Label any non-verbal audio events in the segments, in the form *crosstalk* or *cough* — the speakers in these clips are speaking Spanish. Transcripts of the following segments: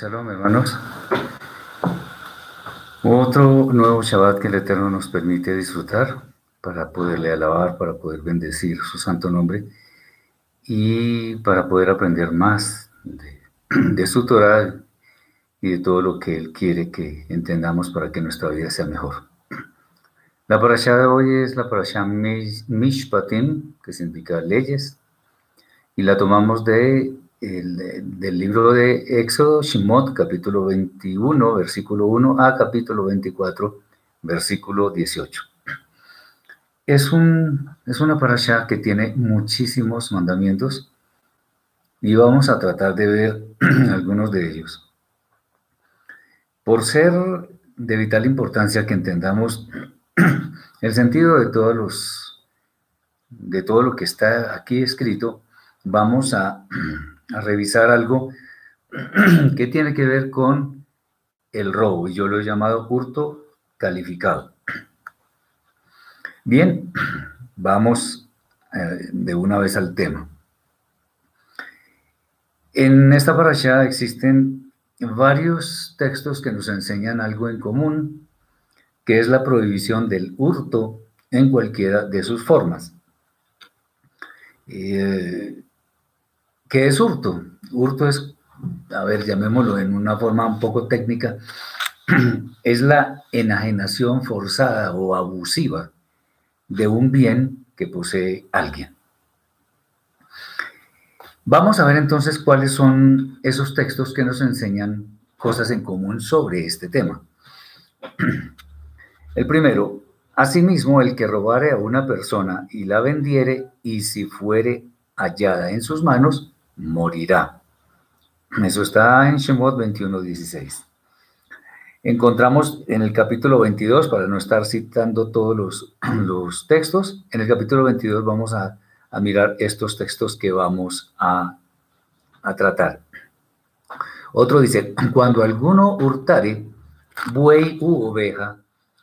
Shalom, hermanos. Otro nuevo Shabbat que el Eterno nos permite disfrutar para poderle alabar, para poder bendecir su santo nombre y para poder aprender más de, *clears throat* su Torah y de todo lo que Él quiere que entendamos para que nuestra vida sea mejor. La parasha de hoy es la parasha Mishpatim, que significa leyes, y la tomamos de del libro de Éxodo, Shimot, capítulo 21, versículo 1 a capítulo 24, versículo 18. Es, un, es una parasha que tiene muchísimos mandamientos y vamos a tratar de ver *clears throat* algunos de ellos. Por ser de vital importancia que entendamos *clears throat* el sentido de todos los de todo lo que está aquí escrito, vamos a *clears throat* a revisar algo *clears throat* que tiene que ver con el robo, y yo lo he llamado hurto calificado. Bien, *clears throat* vamos eh, de una vez al tema. En esta parasha existen varios textos que nos enseñan algo en común, que es la prohibición del hurto en cualquiera de sus formas. Eh, ¿Qué es hurto? Hurto es, a ver, llamémoslo en una forma un poco técnica, *clears throat* es la enajenación forzada o abusiva de un bien que posee alguien. Vamos a ver entonces cuáles son esos textos que nos enseñan cosas en común sobre este tema. *clears throat* El primero, asimismo, el que robare a una persona y la vendiere y si fuere hallada en sus manos, morirá. Eso está en Shemot 21, 16. Encontramos en el capítulo 22, para no estar citando todos los, *clears throat* textos, en el capítulo 22 vamos a, a mirar estos textos que vamos a, a tratar. Otro dice, *clears throat* cuando alguno hurtare buey u oveja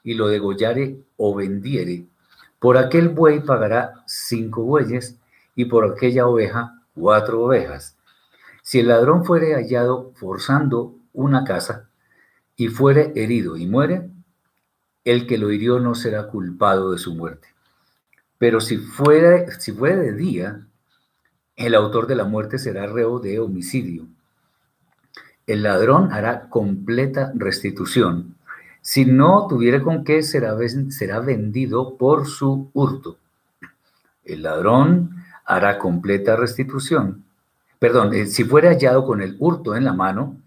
y lo degollare o vendiere, por aquel buey pagará cinco bueyes y por aquella oveja cuatro ovejas. Si el ladrón fuere hallado forzando una casa y fuere herido y muere, el que lo hirió no será culpado de su muerte. Pero si fuera, si de día, el autor de la muerte será reo de homicidio. El ladrón hará completa restitución. Si no tuviera con qué, será, será vendido por su hurto. El ladrón hará completa restitución. Perdón, eh, si fuera hallado con el hurto en la mano,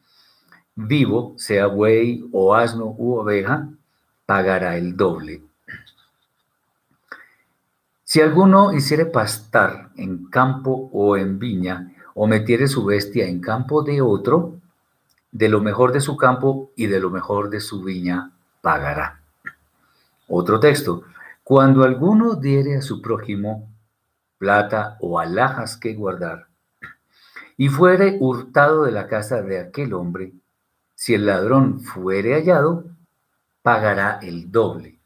vivo, sea buey o asno u oveja, pagará el doble. Si alguno hiciere pastar en campo o en viña, o metiere su bestia en campo de otro, de lo mejor de su campo y de lo mejor de su viña pagará. Otro texto, cuando alguno diere a su prójimo plata o alhajas que guardar, y fuere hurtado de la casa de aquel hombre, si el ladrón fuere hallado, pagará el doble.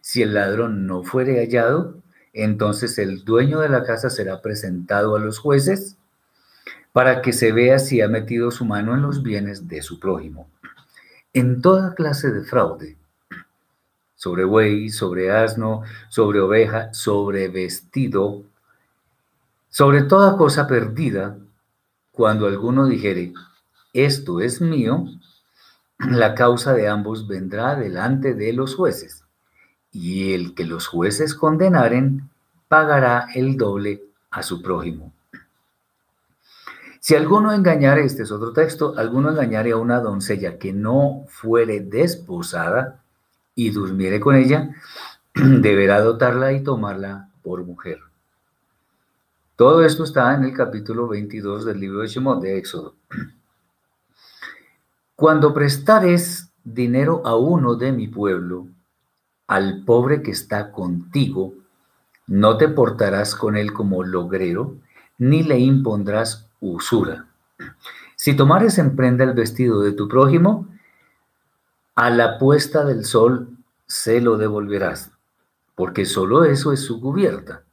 Si el ladrón no fuere hallado, entonces el dueño de la casa será presentado a los jueces para que se vea si ha metido su mano en los bienes de su prójimo. En toda clase de fraude, sobre buey, sobre asno, sobre oveja, sobre vestido, sobre toda cosa perdida, cuando alguno dijere, esto es mío, la causa de ambos vendrá delante de los jueces, y el que los jueces condenaren pagará el doble a su prójimo. Si alguno engañare, este es otro texto, alguno engañare a una doncella que no fuere desposada, y durmiere con ella, *clears throat* deberá dotarla y tomarla por mujer. Todo esto está en el capítulo 22 del libro de Shemot, de Éxodo. Cuando prestares dinero a uno de mi pueblo, al pobre que está contigo, no te portarás con él como logrero, ni le impondrás usura. Si tomares en prenda el vestido de tu prójimo, a la puesta del sol se lo devolverás, porque solo eso es su cubierta.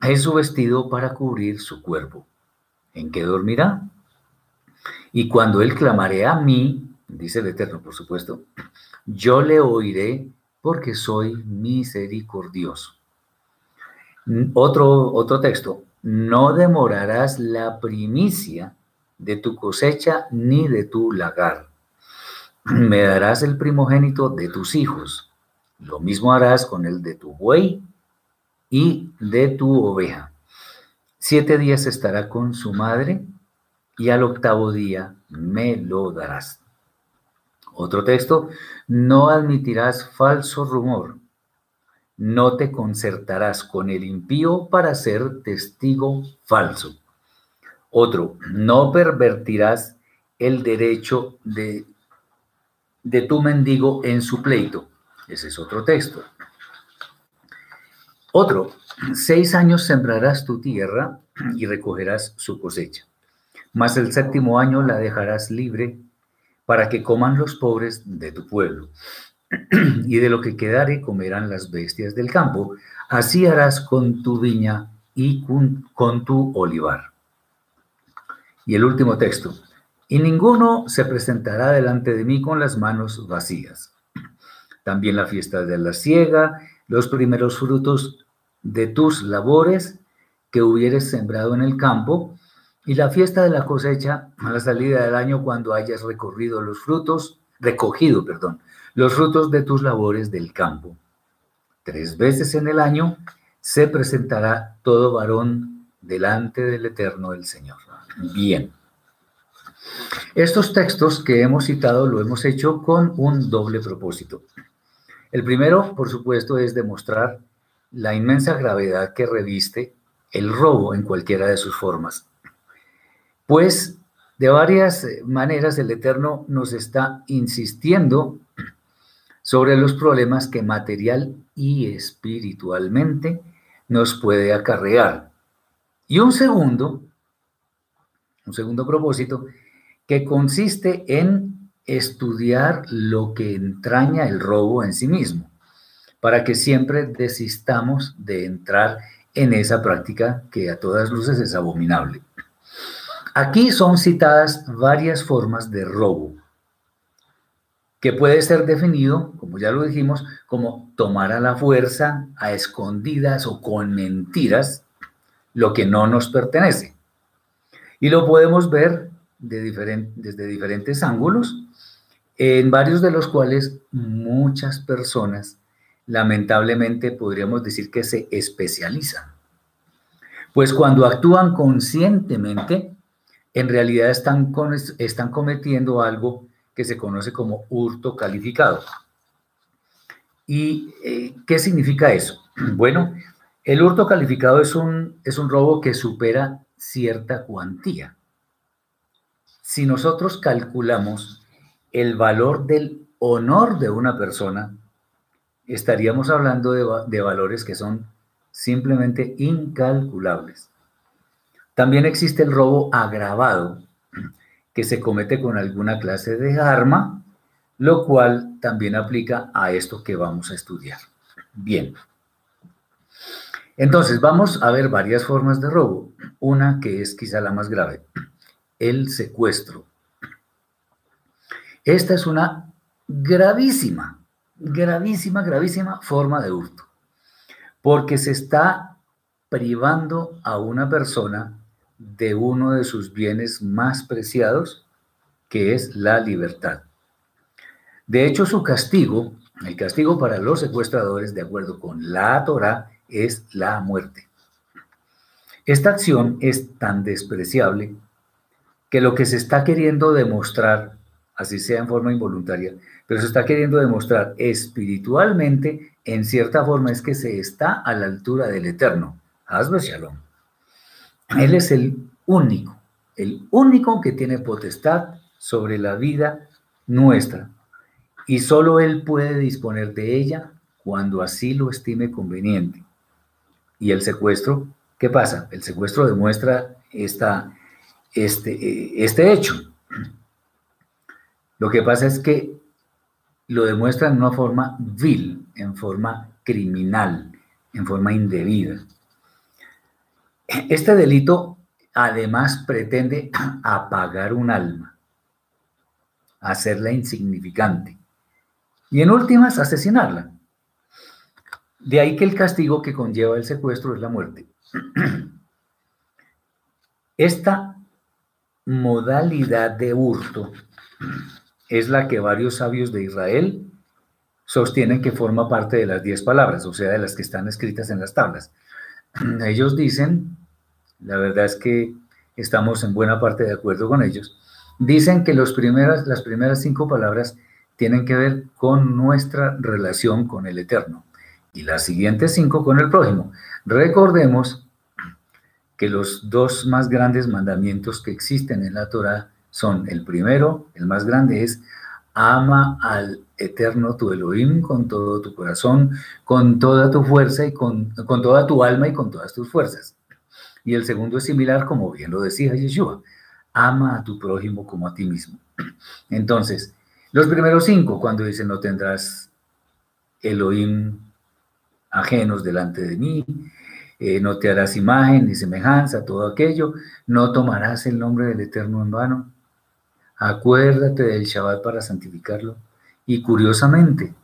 Es su vestido para cubrir su cuerpo. ¿En qué dormirá? Y cuando él clamaré a mí, dice el Eterno, por supuesto, yo le oiré porque soy misericordioso. Otro, otro texto, no demorarás la primicia de tu cosecha ni de tu lagar. Me darás el primogénito de tus hijos. Lo mismo harás con el de tu buey y de tu oveja. Siete días estará con su madre y al octavo día me lo darás. Otro texto, no admitirás falso rumor, no te concertarás con el impío para ser testigo falso. Otro, no pervertirás el derecho de, de tu mendigo en su pleito. Ese es otro texto. Otro, seis años sembrarás tu tierra y recogerás su cosecha, mas el séptimo año la dejarás libre para que coman los pobres de tu pueblo. *clears throat* y de lo que quedare comerán las bestias del campo. Así harás con tu viña y con, tu olivar. Y el último texto. Y ninguno se presentará delante de mí con las manos vacías. También la fiesta de la siega, los primeros frutos de tus labores que hubieres sembrado en el campo, y la fiesta de la cosecha a la salida del año cuando hayas recorrido los frutos, recogido, perdón, los frutos de tus labores del campo. Tres veces en el año se presentará todo varón delante del Eterno el Señor. Bien. Estos textos que hemos citado lo hemos hecho con un doble propósito. El primero, por supuesto, es demostrar la inmensa gravedad que reviste el robo en cualquiera de sus formas. Pues de varias maneras el Eterno nos está insistiendo sobre los problemas que material y espiritualmente nos puede acarrear. Y un segundo, un segundo propósito, que consiste en estudiar lo que entraña el robo en sí mismo, para que siempre desistamos de entrar en esa práctica que a todas luces es abominable. Aquí son citadas varias formas de robo, que puede ser definido, como ya lo dijimos, como tomar a la fuerza, a escondidas o con mentiras, lo que no nos pertenece. Y lo podemos ver de desde diferentes ángulos, en varios de los cuales muchas personas, lamentablemente, podríamos decir que se especializan. Pues cuando actúan conscientemente, en realidad están, están cometiendo algo que se conoce como hurto calificado. ¿Y eh, qué significa eso? *clears throat* Bueno, el hurto calificado es un, es un robo que supera cierta cuantía. Si nosotros calculamos el valor del honor de una persona, estaríamos hablando de, de valores que son simplemente incalculables. También existe el robo agravado, que se comete con alguna clase de arma, lo cual también aplica a esto que vamos a estudiar. Bien. Entonces, vamos a ver varias formas de robo. Una que es quizá la más grave, el secuestro. Esta es una gravísima, gravísima, gravísima forma de hurto, porque se está privando a una persona de uno de sus bienes más preciados, que es la libertad. De hecho, su castigo, el castigo para los secuestradores, de acuerdo con la Torah, es la muerte. Esta acción es tan despreciable que lo que se está queriendo demostrar, así sea en forma involuntaria, pero se está queriendo demostrar espiritualmente, en cierta forma, es que se está a la altura del Eterno. Hazlo, Shalom. Él es el único, el único que tiene potestad sobre la vida nuestra. Y solo Él puede disponer de ella cuando así lo estime conveniente. Y el secuestro, ¿qué pasa? El secuestro demuestra esta, este, este hecho. Lo que pasa es que lo demuestra en una forma vil, en forma criminal, en forma indebida. Este delito además pretende *clears throat* apagar un alma, hacerla insignificante y en últimas asesinarla. De ahí que el castigo que conlleva el secuestro es la muerte. *clears throat* Esta modalidad de hurto *clears throat* es la que varios sabios de Israel sostienen que forma parte de las diez palabras, o sea, de las que están escritas en las tablas. *clears throat* Ellos dicen, la verdad es que estamos en buena parte de acuerdo con ellos, dicen que los primeras, las primeras cinco palabras tienen que ver con nuestra relación con el Eterno y las siguientes cinco con el prójimo. Recordemos que los dos más grandes mandamientos que existen en la Torah son el primero, el más grande es ama al eterno tu Elohim con todo tu corazón, con toda tu fuerza y con, con toda tu alma y con todas tus fuerzas. Y el segundo es similar, como bien lo decía Yeshua, ama a tu prójimo como a ti mismo. *clears throat* Entonces, los primeros cinco, cuando dice no tendrás Elohim ajenos delante de mí, eh, no te harás imagen ni semejanza, todo aquello, no tomarás el nombre del Eterno en vano, acuérdate del Shabbat para santificarlo. Y curiosamente,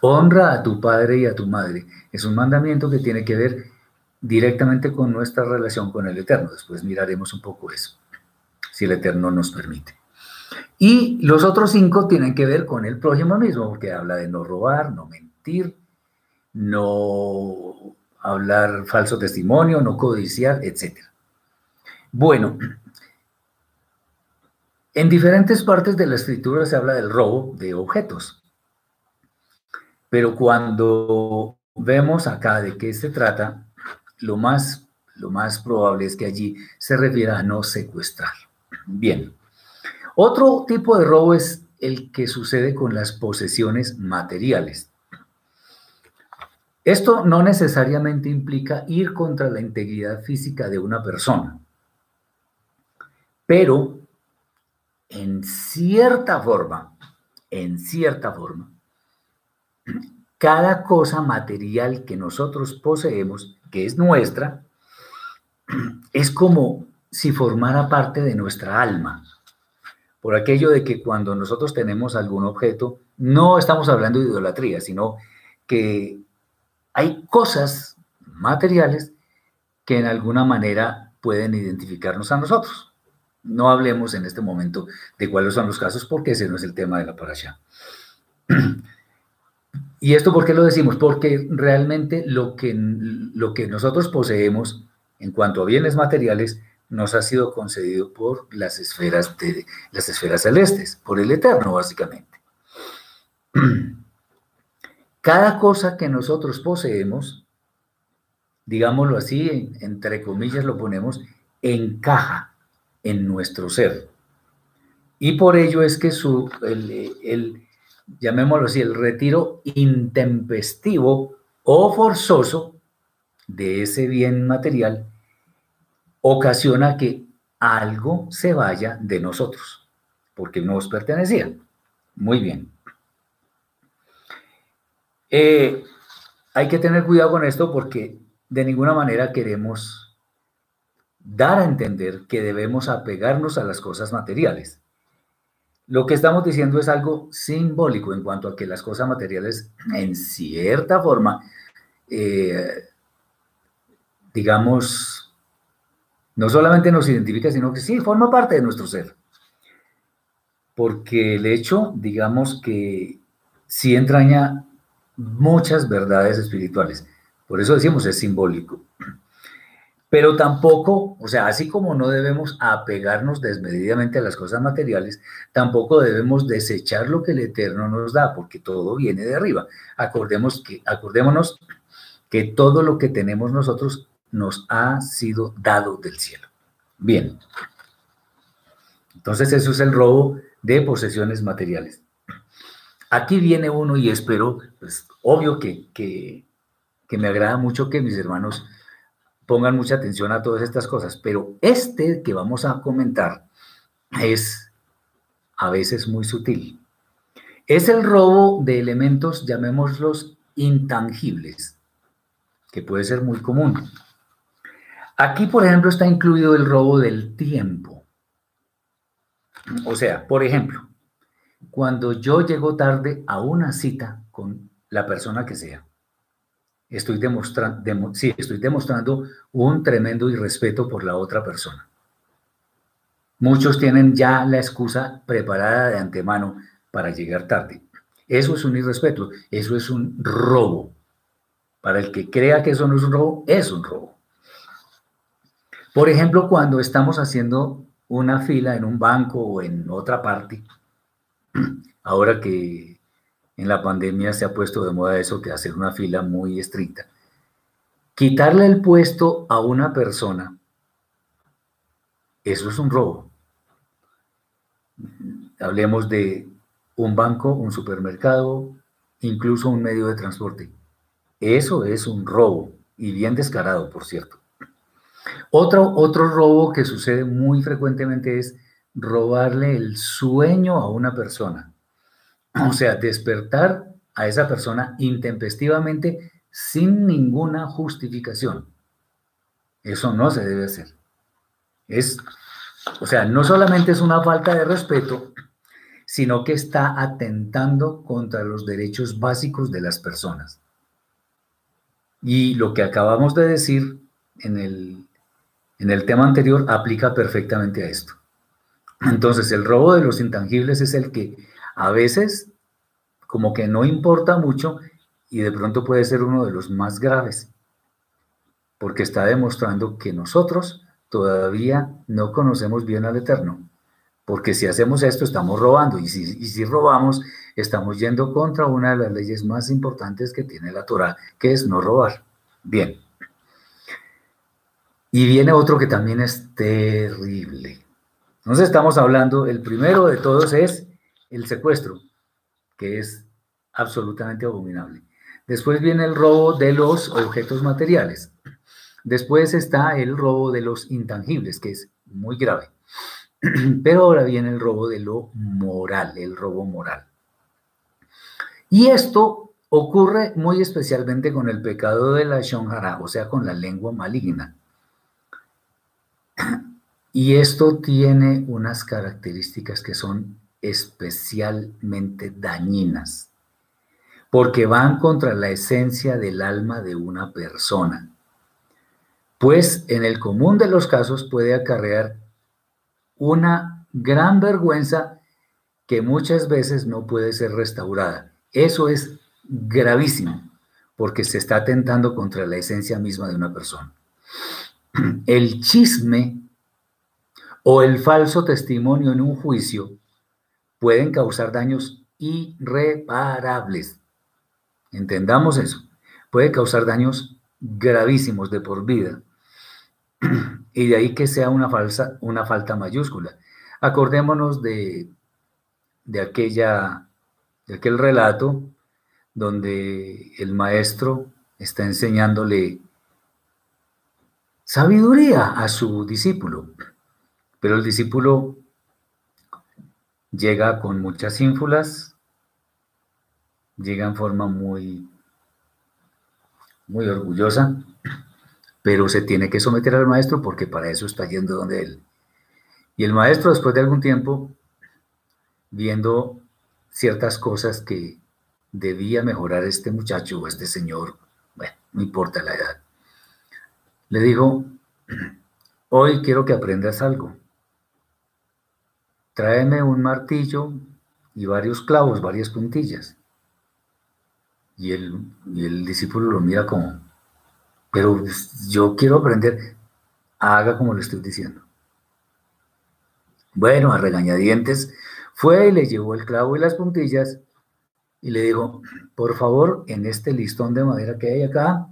honra a tu padre y a tu madre. Es un mandamiento que tiene que ver directamente con nuestra relación con el Eterno. Después miraremos un poco eso, si el Eterno nos permite. Y los otros cinco tienen que ver con el prójimo mismo, porque habla de no robar, no mentir, no hablar falso testimonio, no codiciar, etc. Bueno, en diferentes partes de la escritura se habla del robo de objetos, pero cuando vemos acá de qué se trata, lo más, lo más probable es que allí se refiera a no secuestrar. Bien, otro tipo de robo es el que sucede con las posesiones materiales. Esto no necesariamente implica ir contra la integridad física de una persona, pero en cierta forma, en cierta forma, cada cosa material que nosotros poseemos, que es nuestra, es como si formara parte de nuestra alma. Por aquello de que cuando nosotros tenemos algún objeto, no estamos hablando de idolatría, sino que hay cosas materiales que en alguna manera pueden identificarnos a nosotros. No hablemos en este momento de cuáles son los casos porque ese no es el tema de la parasha. *clears throat* ¿Y esto por qué lo decimos? Porque realmente lo que, lo que nosotros poseemos en cuanto a bienes materiales nos ha sido concedido por las esferas, de, las esferas celestes, por el Eterno básicamente. *clears throat* Cada cosa que nosotros poseemos, digámoslo así, entre comillas lo ponemos, encaja en nuestro ser. Y por ello es que su, el, llamémoslo así, el retiro intempestivo o forzoso de ese bien material ocasiona que algo se vaya de nosotros, porque nos pertenecía. Muy bien. Eh, hay que tener cuidado con esto porque de ninguna manera queremos dar a entender que debemos apegarnos a las cosas materiales. Lo que estamos diciendo es algo simbólico en cuanto a que las cosas materiales, en cierta forma, eh, digamos, no solamente nos identifica, sino que sí, forma parte de nuestro ser. Porque el hecho, digamos que sí entraña muchas verdades espirituales. Por eso decimos es simbólico. Pero tampoco, o sea, así como no debemos apegarnos desmedidamente a las cosas materiales, tampoco debemos desechar lo que el Eterno nos da, porque todo viene de arriba. Acordemos que, acordémonos que todo lo que tenemos nosotros nos ha sido dado del cielo. Bien. Entonces eso es el robo de posesiones materiales. Aquí viene uno y espero, pues obvio que, que, me agrada mucho que mis hermanos pongan mucha atención a todas estas cosas, pero este que vamos a comentar es a veces muy sutil. Es el robo de elementos, llamémoslos intangibles, que puede ser muy común. Aquí, por ejemplo, está incluido el robo del tiempo. O sea, por ejemplo, cuando yo llego tarde a una cita con la persona que sea, estoy, demostrando, sí, estoy demostrando un tremendo irrespeto por la otra persona. Muchos tienen ya la excusa preparada de antemano para llegar tarde. Eso es un irrespeto, eso es un robo. Para el que crea que eso no es un robo, es un robo. Por ejemplo, cuando estamos haciendo una fila en un banco o en otra parte, *clears throat* ahora que en la pandemia se ha puesto de moda eso, que hacer una fila muy estricta, quitarle el puesto a una persona, eso es un robo. Hablemos de un banco, un supermercado, incluso un medio de transporte. Eso es un robo y bien descarado, por cierto. Otro, otro robo que sucede muy frecuentemente es robarle el sueño a una persona. O sea, despertar a esa persona intempestivamente sin ninguna justificación. Eso no se debe hacer. Es, o sea, no solamente es una falta de respeto, sino que está atentando contra los derechos básicos de las personas. Y lo que acabamos de decir en el, en el tema anterior aplica perfectamente a esto. Entonces, el robo de los intangibles es el que a veces como que no importa mucho y de pronto puede ser uno de los más graves, porque está demostrando que nosotros todavía no conocemos bien al Eterno, porque si hacemos esto estamos robando y si, y si robamos estamos yendo contra una de las leyes más importantes que tiene la Torah, que es no robar. Bien. Y viene otro que también es terrible. Entonces estamos hablando, el primero de todos es el secuestro, que es absolutamente abominable. Después viene el robo de los objetos materiales. Después está el robo de los intangibles, que es muy grave. *clears throat* Pero ahora viene el robo de lo moral, el robo moral. Y esto ocurre muy especialmente con el pecado de la shonjara, o sea, con la lengua maligna. *clears throat* Y esto tiene unas características que son especialmente dañinas, porque van contra la esencia del alma de una persona. Pues en el común de los casos puede acarrear una gran vergüenza que muchas veces no puede ser restaurada. Eso es gravísimo, porque se está atentando contra la esencia misma de una persona. El chisme o el falso testimonio en un juicio pueden causar daños irreparables. Entendamos eso. Puede causar daños gravísimos de por vida. *clears throat* Y de ahí que sea una, falsa, una falta mayúscula. Acordémonos de, de, aquella, de aquel relato donde el maestro está enseñándole sabiduría a su discípulo. Pero el discípulo llega con muchas ínfulas, llega en forma muy, muy orgullosa, pero se tiene que someter al maestro porque para eso está yendo donde él. Y el maestro, después de algún tiempo, viendo ciertas cosas que debía mejorar este muchacho o este señor, bueno, no importa la edad, le dijo, hoy quiero que aprendas algo tráeme un martillo y varios clavos, varias puntillas. Y el, discípulo lo mira como, pero yo quiero aprender, haga como le estoy diciendo. Bueno, a regañadientes, fue y le llevó el clavo y las puntillas y le dijo, por favor, en este listón de madera que hay acá,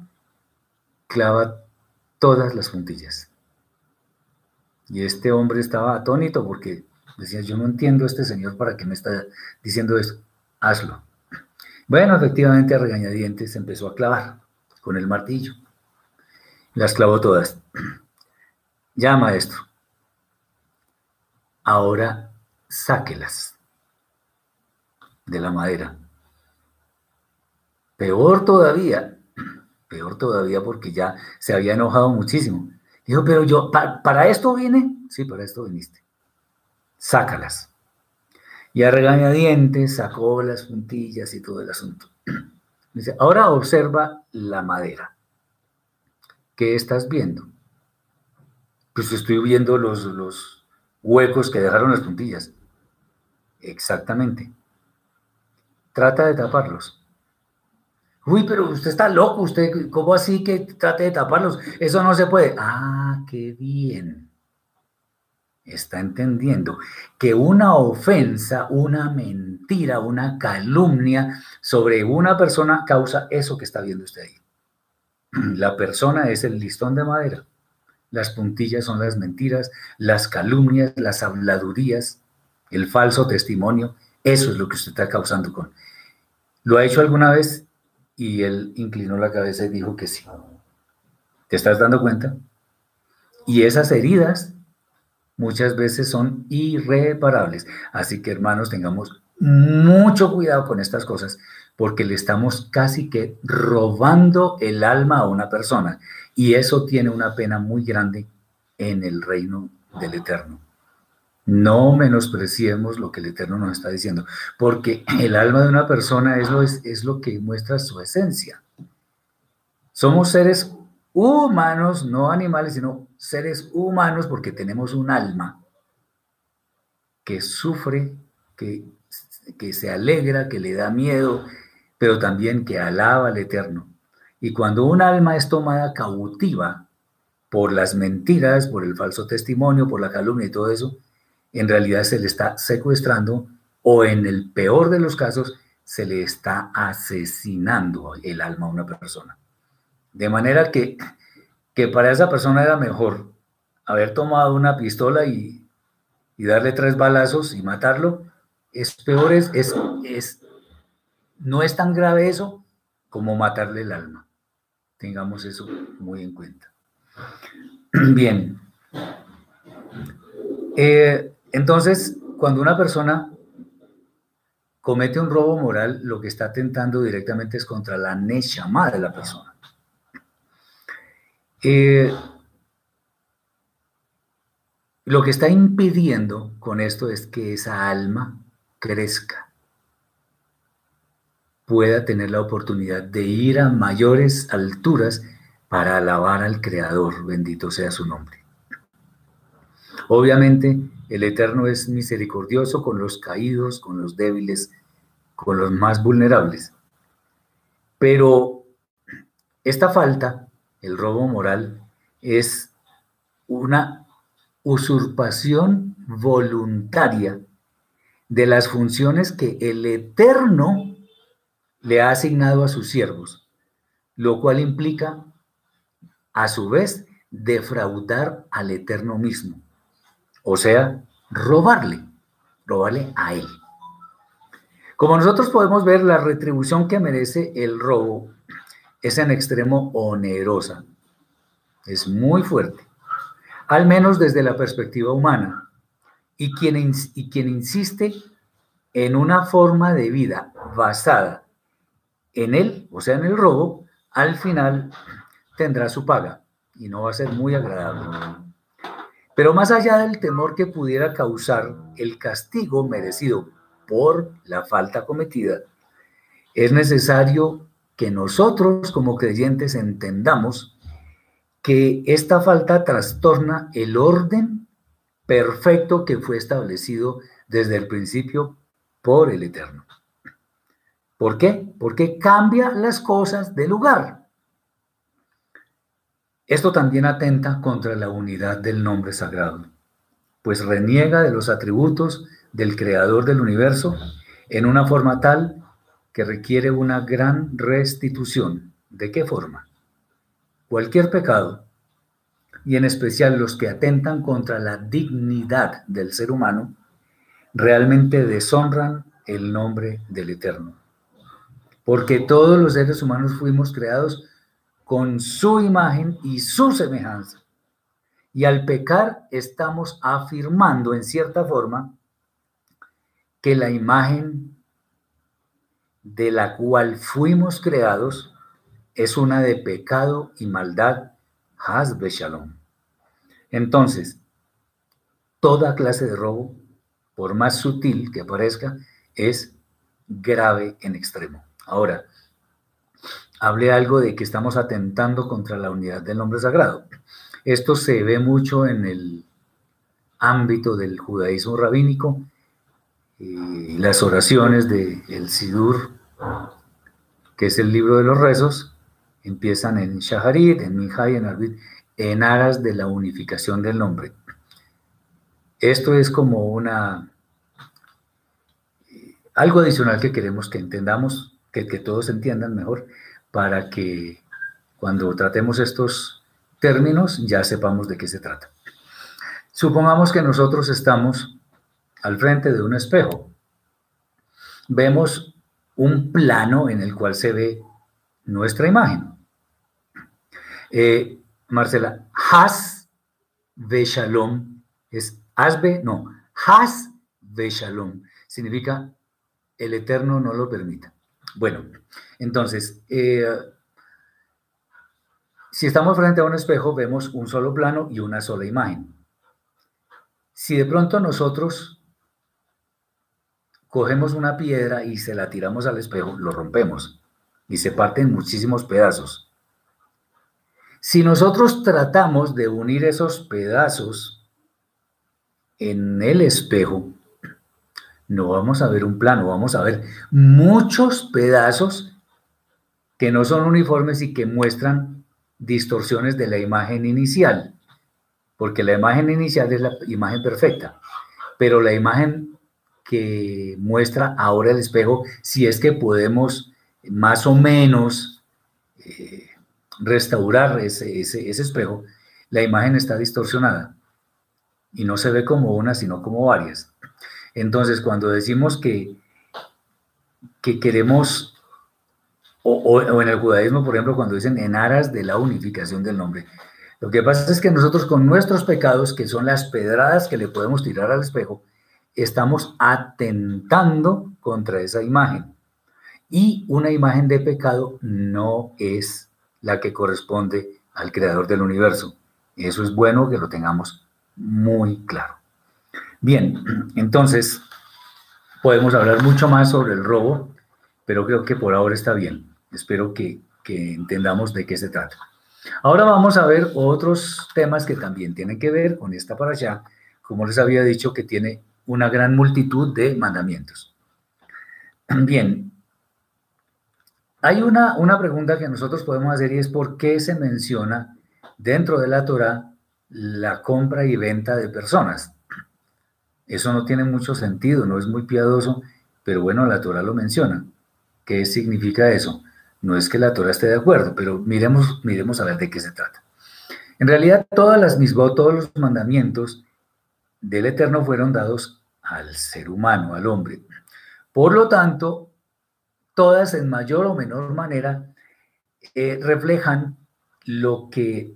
clava todas las puntillas. Y este hombre estaba atónito porque Decía, yo no entiendo a este señor para qué me está diciendo esto. Hazlo. Bueno, efectivamente a regañadientes empezó a clavar con el martillo. Las clavó todas. *clears throat* Ya, maestro. Ahora sáquelas de la madera. Peor todavía, *clears throat* peor todavía porque ya se había enojado muchísimo. Dijo, pero yo, ¿para esto vine? Sí, para esto viniste. Sácalas. Y a regañadientes sacó las puntillas y todo el asunto. *clears throat* Dice, ahora observa la madera. ¿Qué estás viendo? Pues estoy viendo los, los huecos que dejaron las puntillas. Exactamente. Trata de taparlos. Uy, pero usted está loco, usted, ¿cómo así que trate de taparlos? Eso no se puede. Ah, qué bien. Está entendiendo que una ofensa, una mentira, una calumnia sobre una persona causa eso que está viendo usted ahí. *clears throat* La persona es el listón de madera. Las puntillas son las mentiras, las calumnias, las habladurías, el falso testimonio. Eso es lo que usted está causando con. ¿Lo ha hecho alguna vez? Y él inclinó la cabeza y dijo que sí. ¿Te estás dando cuenta? Y esas heridas muchas veces son irreparables. Así que hermanos, tengamos mucho cuidado con estas cosas porque le estamos casi que robando el alma a una persona y eso tiene una pena muy grande en el reino del Eterno. No menospreciemos lo que el Eterno nos está diciendo, porque el alma de una persona es lo, es, lo que muestra su esencia. Somos seres humanos, no animales, sino seres humanos porque tenemos un alma que sufre, que, que se alegra, que le da miedo, pero también que alaba al Eterno. Y cuando un alma es tomada cautiva por las mentiras, por el falso testimonio, por la calumnia y todo eso, en realidad se le está secuestrando o en el peor de los casos se le está asesinando el alma a una persona. De manera que, que para esa persona era mejor haber tomado una pistola y, y darle tres balazos y matarlo, es peor, es, es, no es tan grave eso como matarle el alma. Tengamos eso muy en cuenta. *clears throat* Bien. Eh, entonces, cuando una persona comete un robo moral, lo que está atentando directamente es contra la neshama de la persona. Eh, lo que está impidiendo con esto es que esa alma crezca, pueda tener la oportunidad de ir a mayores alturas para alabar al Creador, bendito sea su nombre. Obviamente, el Eterno es misericordioso con los caídos, con los débiles, con los más vulnerables. Pero esta falta, el robo moral, es una usurpación voluntaria de las funciones que el Eterno le ha asignado a sus siervos, lo cual implica, a su vez, defraudar al Eterno mismo. O sea, robarle, robarle a él. Como nosotros podemos ver, la retribución que merece el robo es en extremo onerosa. Es muy fuerte, al menos desde la perspectiva humana. Y quien, y quien insiste en una forma de vida basada en él, o sea, en el robo, al final tendrá su paga y no va a ser muy agradable. Pero más allá del temor que pudiera causar el castigo merecido por la falta cometida, es necesario que nosotros como creyentes entendamos que esta falta trastorna el orden perfecto que fue establecido desde el principio por el Eterno. ¿Por qué? Porque cambia las cosas de lugar. Esto también atenta contra la unidad del nombre sagrado, pues reniega de los atributos del creador del universo en una forma tal que requiere una gran restitución. ¿De qué forma? Cualquier pecado, y en especial los que atentan contra la dignidad del ser humano, realmente deshonran el nombre del Eterno. Porque todos los seres humanos fuimos creados con su imagen y su semejanza. Y al pecar estamos afirmando en cierta forma que la imagen de la cual fuimos creados es una de pecado y maldad, Hazbe Shalom. Entonces, toda clase de robo, por más sutil que parezca, es grave en extremo. Ahora, hablé algo de que estamos atentando contra la unidad del nombre sagrado. Esto se ve mucho en el ámbito del judaísmo rabínico, y las oraciones del el Sidur, que es el libro de los rezos, empiezan en Shaharit, en Minhaj, en Arbit, en aras de la unificación del nombre. Esto es como una algo adicional que queremos que entendamos, que, que todos entiendan mejor, para que cuando tratemos estos términos ya sepamos de qué se trata. Supongamos que nosotros estamos al frente de un espejo. Vemos un plano en el cual se ve nuestra imagen. Eh, Marcela, Has ve Shalom, es Asbe, no, Has ve Shalom, significa el Eterno no lo permita. Bueno, entonces, eh, si estamos frente a un espejo, vemos un solo plano y una sola imagen. Si de pronto nosotros cogemos una piedra y se la tiramos al espejo, lo rompemos y se parte en muchísimos pedazos. Si nosotros tratamos de unir esos pedazos en el espejo, no vamos a ver un plano, vamos a ver muchos pedazos que no son uniformes y que muestran distorsiones de la imagen inicial, porque la imagen inicial es la imagen perfecta, pero la imagen que muestra ahora el espejo, si es que podemos más o menos eh, restaurar ese, ese espejo, la imagen está distorsionada y no se ve como una, sino como varias. Entonces, cuando decimos que, que queremos, o, en el judaísmo, por ejemplo, cuando dicen en aras de la unificación del nombre, lo que pasa es que nosotros con nuestros pecados, que son las pedradas que le podemos tirar al espejo, estamos atentando contra esa imagen. Y una imagen de pecado no es la que corresponde al creador del universo. Eso es bueno que lo tengamos muy claro. Bien, entonces podemos hablar mucho más sobre el robo, pero creo que por ahora está bien. Espero que, entendamos de qué se trata. Ahora vamos a ver otros temas que también tienen que ver con esta para allá, como les había dicho, que tiene una gran multitud de mandamientos. Bien, hay una, una pregunta que nosotros podemos hacer y es por qué se menciona dentro de la Torah la compra y venta de personas. Eso no tiene mucho sentido, no es muy piadoso, pero bueno, la Torah lo menciona. ¿Qué significa eso? No es que la Torah esté de acuerdo, pero miremos, miremos a ver de qué se trata. En realidad, todas las mismas, todos los mandamientos del Eterno fueron dados al ser humano, al hombre. Por lo tanto, todas en mayor o menor manera eh, reflejan lo que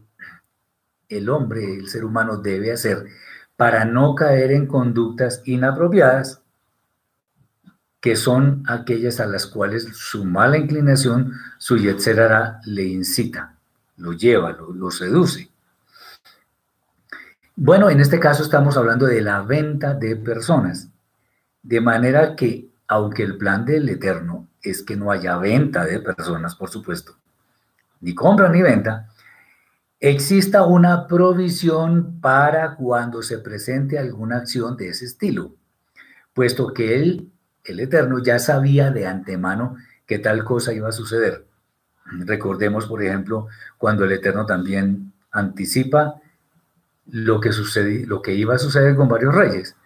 el hombre, el ser humano debe hacer para no caer en conductas inapropiadas, que son aquellas a las cuales su mala inclinación, su yetzerara, le incita, lo lleva, lo, seduce. Bueno, en este caso estamos hablando de la venta de personas, de manera que, aunque el plan del Eterno es que no haya venta de personas, por supuesto, ni compra ni venta, exista una provisión para cuando se presente alguna acción de ese estilo, puesto que él, el Eterno, ya sabía de antemano que tal cosa iba a suceder. Recordemos, por ejemplo, cuando el Eterno también anticipa lo que, sucede, lo que iba a suceder con varios reyes.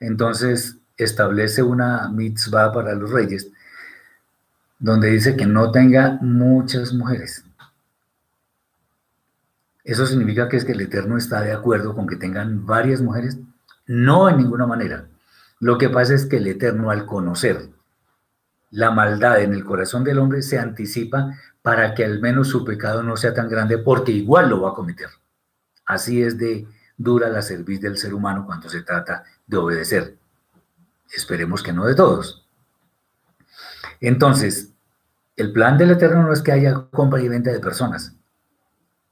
Entonces establece una mitzvah para los reyes, donde dice que no tenga muchas mujeres. ¿Eso significa que es que el Eterno está de acuerdo con que tengan varias mujeres? No, en ninguna manera. Lo que pasa es que el Eterno, al conocer la maldad en el corazón del hombre, se anticipa para que al menos su pecado no sea tan grande, porque igual lo va a cometer. Así es de dura la serviz del ser humano cuando se trata de obedecer. Esperemos que no de todos. Entonces, el plan del Eterno no es que haya compra y venta de personas.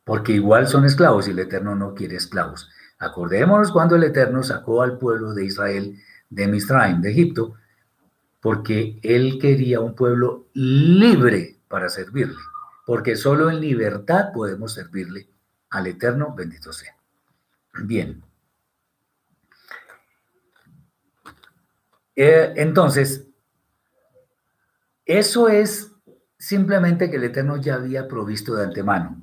porque igual son esclavos y el Eterno no quiere esclavos. Acordémonos cuando el Eterno sacó al pueblo de Israel de Misraim, de Egipto, porque él quería un pueblo libre para servirle, porque solo en libertad podemos servirle al Eterno, bendito sea. Bien. Eh, entonces, eso es simplemente que el Eterno ya había provisto de antemano.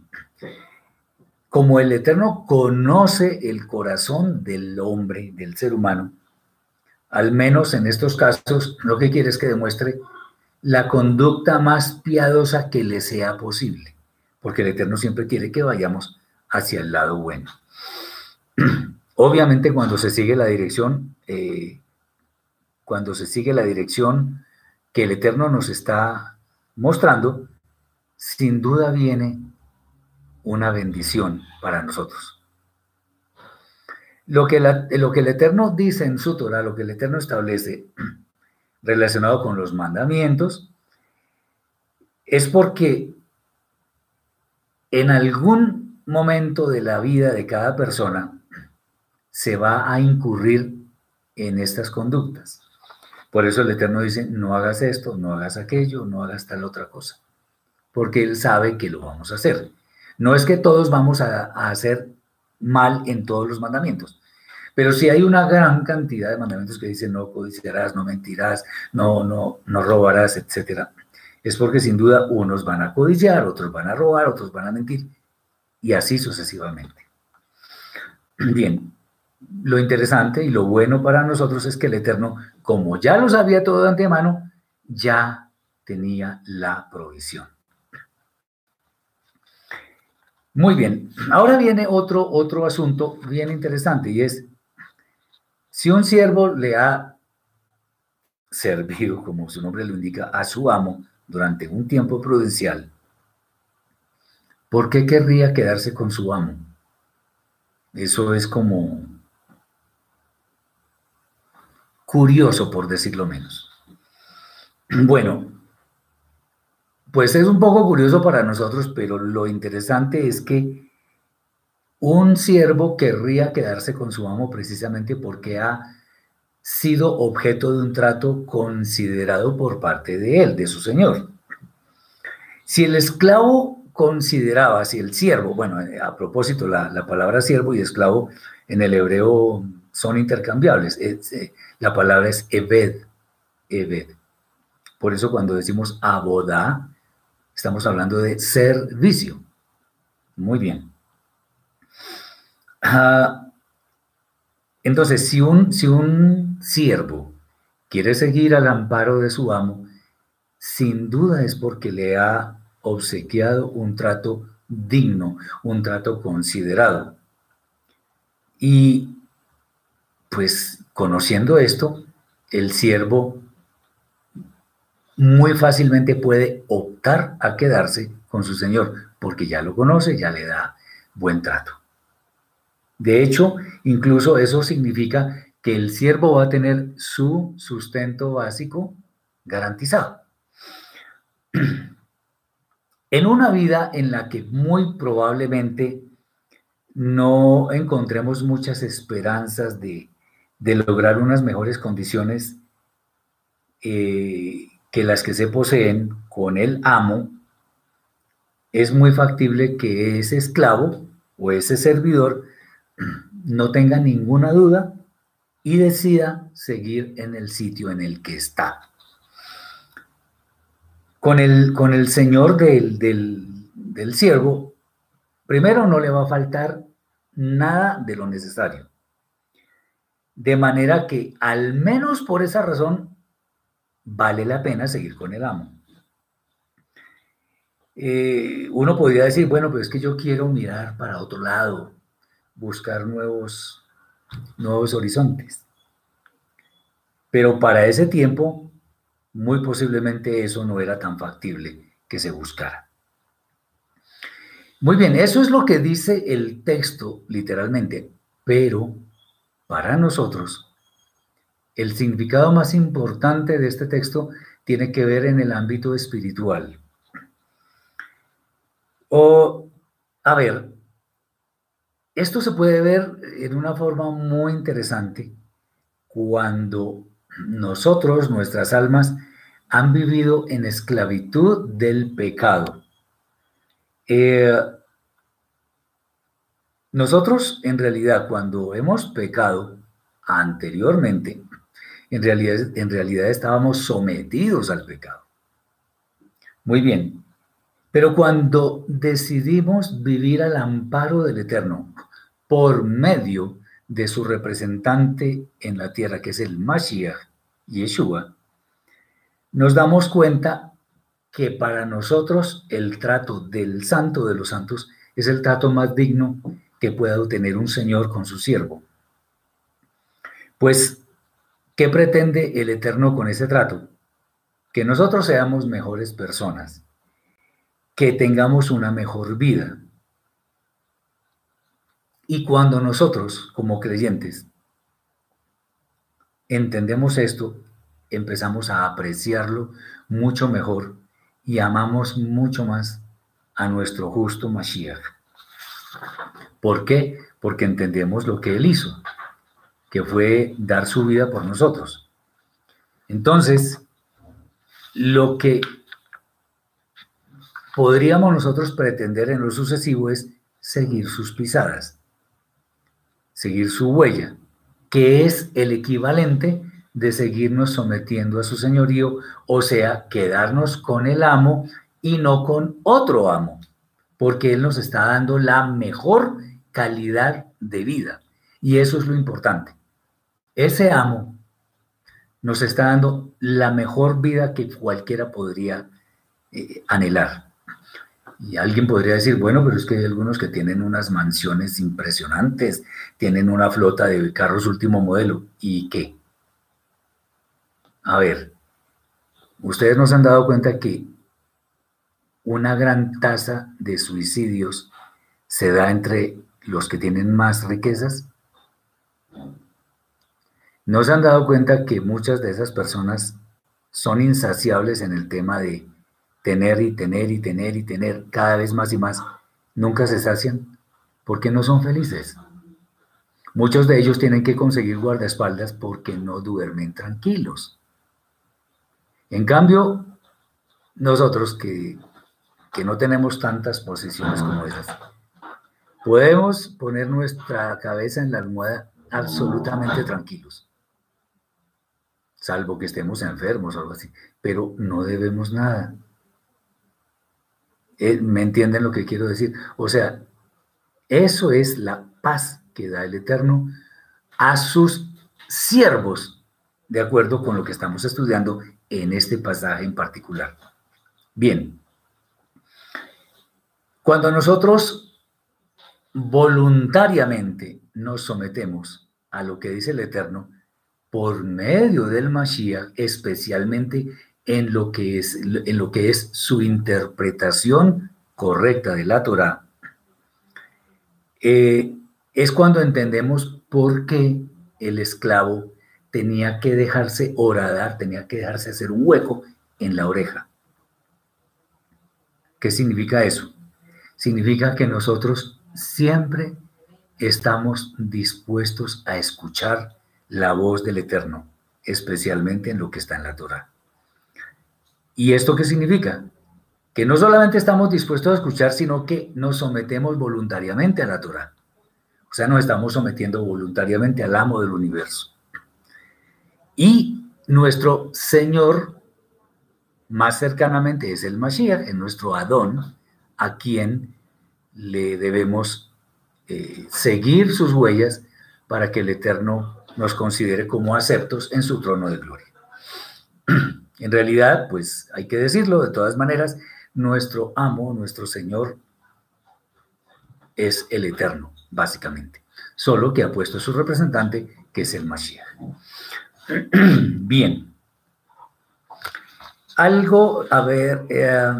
Como el Eterno conoce el corazón del hombre, del ser humano, al menos en estos casos, lo que quiere es que demuestre la conducta más piadosa que le sea posible, porque el Eterno siempre quiere que vayamos hacia el lado bueno. *clears throat* Obviamente cuando se sigue la dirección, eh, cuando se sigue la dirección que el Eterno nos está mostrando, sin duda viene una bendición para nosotros. Lo que, lo que el Eterno dice en su Torah, lo que el Eterno establece *clears throat* relacionado con los mandamientos, es porque en algún momento de la vida de cada persona se va a incurrir en estas conductas. Por eso el Eterno dice, no hagas esto, no hagas aquello, no hagas tal otra cosa, porque Él sabe que lo vamos a hacer. No es que todos vamos a, hacer mal en todos los mandamientos. Pero si hay una gran cantidad de mandamientos que dicen no codiciarás, no mentirás, no, no, no robarás, etcétera. Es porque sin duda unos van a codiciar, otros van a robar, otros van a mentir, y así sucesivamente. Bien, lo interesante y lo bueno para nosotros es que el Eterno, como ya lo sabía todo de antemano, ya tenía la provisión. Muy bien, ahora viene otro, otro asunto bien interesante y es, si un siervo le ha servido, como su nombre lo indica, a su amo durante un tiempo prudencial, ¿por qué querría quedarse con su amo? Eso es como curioso, por decirlo menos. *clears throat* Bueno, pues es un poco curioso para nosotros, pero lo interesante es que un siervo querría quedarse con su amo precisamente porque ha sido objeto de un trato considerado por parte de él, de su señor. Si el esclavo consideraba, si el siervo, bueno, a propósito, la, palabra siervo y esclavo en el hebreo son intercambiables. Eh, la palabra es ebed, ebed. Por eso cuando decimos abodá, Estamos hablando de servicio. Muy bien. Ah, entonces, si un, si un siervo quiere seguir al amparo de su amo, sin duda es porque le ha obsequiado un trato digno, un trato considerado. Y pues conociendo esto, el siervo muy fácilmente puede optar a quedarse con su señor, porque ya lo conoce, ya le da buen trato. De hecho, incluso eso significa que el siervo va a tener su sustento básico garantizado. *clears throat* En una vida en la que muy probablemente no encontremos muchas esperanzas de, lograr unas mejores condiciones eh, que las que se poseen con el amo, es muy factible que ese esclavo o ese servidor *clears throat* no tenga ninguna duda y decida seguir en el sitio en el que está. Con el, con el señor del, del, del siervo, primero no le va a faltar nada de lo necesario. De manera que al menos por esa razón vale la pena seguir con el amo. Eh, uno podría decir, bueno, pues es que yo quiero mirar para otro lado, buscar nuevos, nuevos horizontes. Pero para ese tiempo, muy posiblemente eso no era tan factible que se buscara. Muy bien, eso es lo que dice el texto literalmente, pero para nosotros el significado más importante de este texto tiene que ver en el ámbito espiritual. O A ver, esto se puede ver en una forma muy interesante cuando nosotros, nuestras almas, han vivido en esclavitud del pecado. Eh, nosotros, en realidad, cuando hemos pecado anteriormente, en realidad, en realidad estábamos sometidos al pecado. Muy bien, pero cuando decidimos vivir al amparo del Eterno por medio de su representante en la tierra, que es el Mashiach, Yeshua, nos damos cuenta que para nosotros el trato del santo de los santos es el trato más digno que pueda obtener un señor con su siervo. Pues, ¿qué pretende el Eterno con ese trato? Que nosotros seamos mejores personas, que tengamos una mejor vida. Y cuando nosotros, como creyentes, entendemos esto, empezamos a apreciarlo mucho mejor y amamos mucho más a nuestro justo Mashiach. ¿Por qué? Porque entendemos lo que Él hizo, que fue dar su vida por nosotros. Entonces, lo que podríamos nosotros pretender en lo sucesivo es seguir sus pisadas, seguir su huella, que es el equivalente de seguirnos sometiendo a su señorío, o sea, quedarnos con el amo y no con otro amo, porque Él nos está dando la mejor calidad de vida. Y eso es lo importante. Ese amo nos está dando la mejor vida que cualquiera podría eh, anhelar. Y alguien podría decir, bueno, pero es que hay algunos que tienen unas mansiones impresionantes, tienen una flota de carros último modelo. ¿Y qué? A ver, ustedes nos han dado cuenta que una gran tasa de suicidios se da entre los que tienen más riquezas. ¿No se han dado cuenta que muchas de esas personas son insaciables en el tema de tener y tener y tener y tener cada vez más y más? Nunca se sacian porque no son felices. Muchos de ellos tienen que conseguir guardaespaldas porque no duermen tranquilos. En cambio, nosotros que, no tenemos tantas posiciones como esas, podemos poner nuestra cabeza en la almohada absolutamente tranquilos, salvo que estemos enfermos o algo así, pero no debemos nada. Eh, ¿Me entienden lo que quiero decir? O sea, eso es la paz que da el Eterno a sus siervos, de acuerdo con lo que estamos estudiando en este pasaje en particular. Bien, cuando nosotros voluntariamente nos sometemos a lo que dice el Eterno, por medio del Mashiach, especialmente en lo que es, en lo que es su interpretación correcta de la Torah, eh, es cuando entendemos por qué el esclavo tenía que dejarse horadar, tenía que dejarse hacer un hueco en la oreja. ¿Qué significa eso? Significa que nosotros siempre estamos dispuestos a escuchar la voz del Eterno, especialmente en lo que está en la Torah. ¿Y esto qué significa? Que no solamente estamos dispuestos a escuchar, sino que nos sometemos voluntariamente a la Torah. O sea, nos estamos sometiendo voluntariamente al amo del universo. Y nuestro Señor más cercanamente es el Mashiach, es nuestro Adón, a quien le debemos eh, seguir sus huellas para que el Eterno nos considere como aceptos en su trono de gloria. *clears throat* En realidad, pues hay que decirlo, de todas maneras, nuestro amo, nuestro Señor, es el Eterno, básicamente. Solo que ha puesto su representante, que es el Mashiach. *clears throat* Bien. Algo, a ver, eh,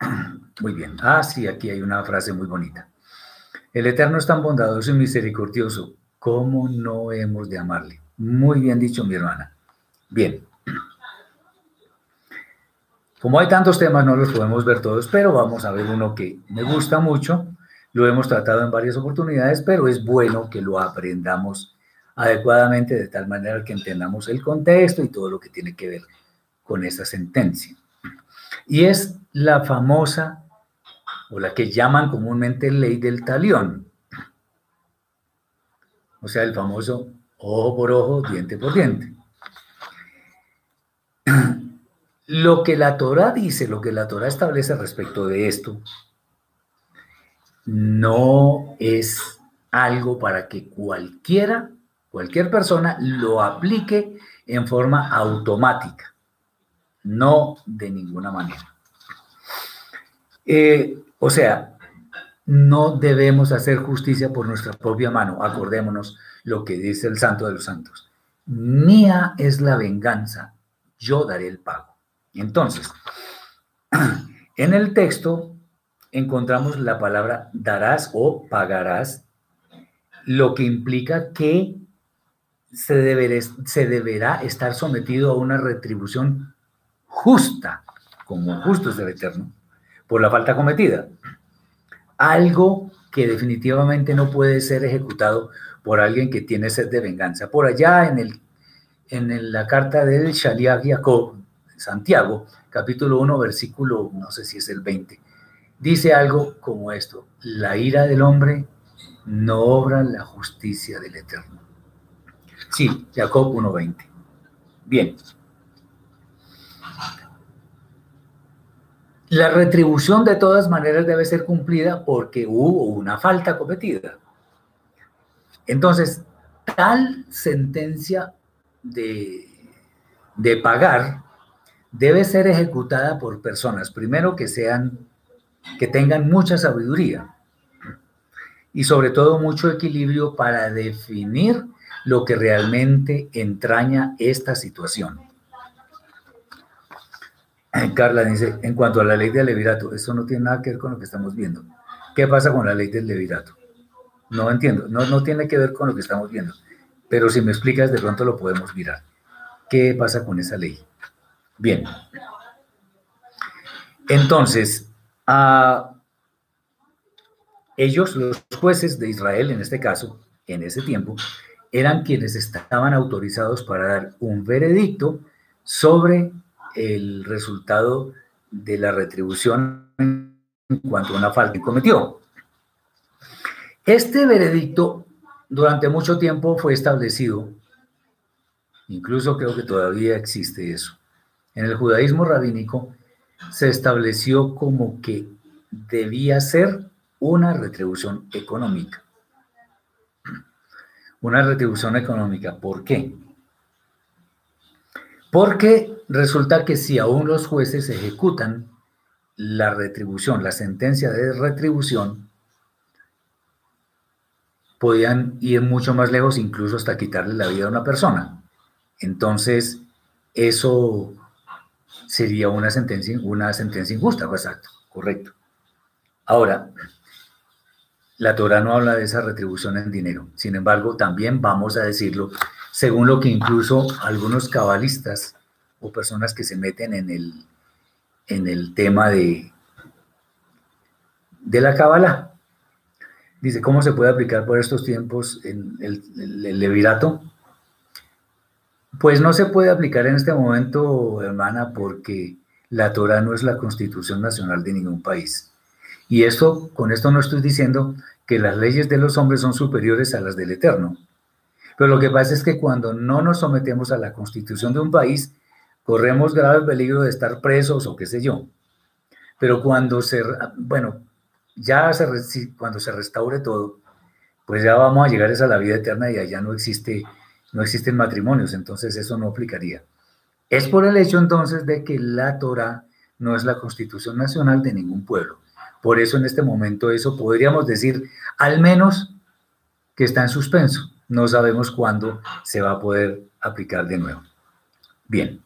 *clears throat* muy bien. Ah, sí, aquí hay una frase muy bonita. El Eterno es tan bondadoso y misericordioso. ¿Cómo no hemos de amarle? Muy bien dicho, mi hermana. Bien. Como hay tantos temas, no los podemos ver todos, pero vamos a ver uno que me gusta mucho. Lo hemos tratado en varias oportunidades, pero es bueno que lo aprendamos adecuadamente de tal manera que entendamos el contexto y todo lo que tiene que ver con esa sentencia. Y es la famosa, o la que llaman comúnmente ley del talión. O sea, el famoso ojo por ojo, diente por diente. Lo que la Torah dice, lo que la Torah establece respecto de esto, no es algo para que cualquiera, cualquier persona lo aplique en forma automática, no de ninguna manera. Eh, o sea, no debemos hacer justicia por nuestra propia mano. Acordémonos lo que dice el Santo de los Santos. Mía es la venganza, yo daré el pago. Entonces, en el texto encontramos la palabra darás o pagarás, lo que implica que se, deberá estar sometido a una retribución justa, como justo es el Eterno, por la falta cometida. Algo que definitivamente no puede ser ejecutado por alguien que tiene sed de venganza. Por allá en, el, en la carta del Shaliach Jacob, Santiago, capítulo 1, versículo, no sé si es el 20, dice algo como esto, la ira del hombre no obra la justicia del Eterno. Sí, Jacob 1.20. Bien. La retribución de todas maneras debe ser cumplida porque hubo una falta cometida. Entonces, tal sentencia de, de pagar debe ser ejecutada por personas, primero que sean, que tengan mucha sabiduría y sobre todo mucho equilibrio para definir lo que realmente entraña esta situación. Carla dice, en cuanto a la ley del levirato, esto no tiene nada que ver con lo que estamos viendo. ¿Qué pasa con la ley del levirato? No entiendo, no, no tiene que ver con lo que estamos viendo, pero si me explicas de pronto lo podemos mirar. ¿Qué pasa con esa ley? Bien. Entonces, ellos, los jueces de Israel en este caso, en ese tiempo, eran quienes estaban autorizados para dar un veredicto sobre el resultado de la retribución en cuanto a una falta que cometió. Este veredicto durante mucho tiempo fue establecido, incluso creo que todavía existe eso. En el judaísmo rabínico se estableció como que debía ser una retribución económica. Una retribución económica, ¿por qué? Porque resulta que si aún los jueces ejecutan la retribución, la sentencia de retribución, podían ir mucho más lejos, incluso hasta quitarle la vida a una persona. Entonces, eso sería una sentencia, una sentencia injusta, pues, exacto, correcto. Ahora, la Torah no habla de esa retribución en dinero. Sin embargo, también vamos a decirlo, según lo que incluso algunos cabalistas o personas que se meten en el, en el tema de, de la cabala, Dice, ¿cómo se puede aplicar por estos tiempos en el, levirato? Pues no se puede aplicar en este momento, hermana, porque la Torah no es la constitución nacional de ningún país. Y esto, con esto no estoy diciendo que las leyes de los hombres son superiores a las del Eterno. Pero lo que pasa es que cuando no nos sometemos a la constitución de un país, corremos grave peligro de estar presos o qué sé yo. Pero cuando se, bueno, ya cuando se restaure todo, pues ya vamos a llegar a la vida eterna y allá no existe, no existen matrimonios, entonces eso no aplicaría. Es por el hecho entonces de que la Torah no es la constitución nacional de ningún pueblo. Por eso en este momento eso podríamos decir al menos que está en suspenso. No sabemos cuándo se va a poder aplicar de nuevo. Bien.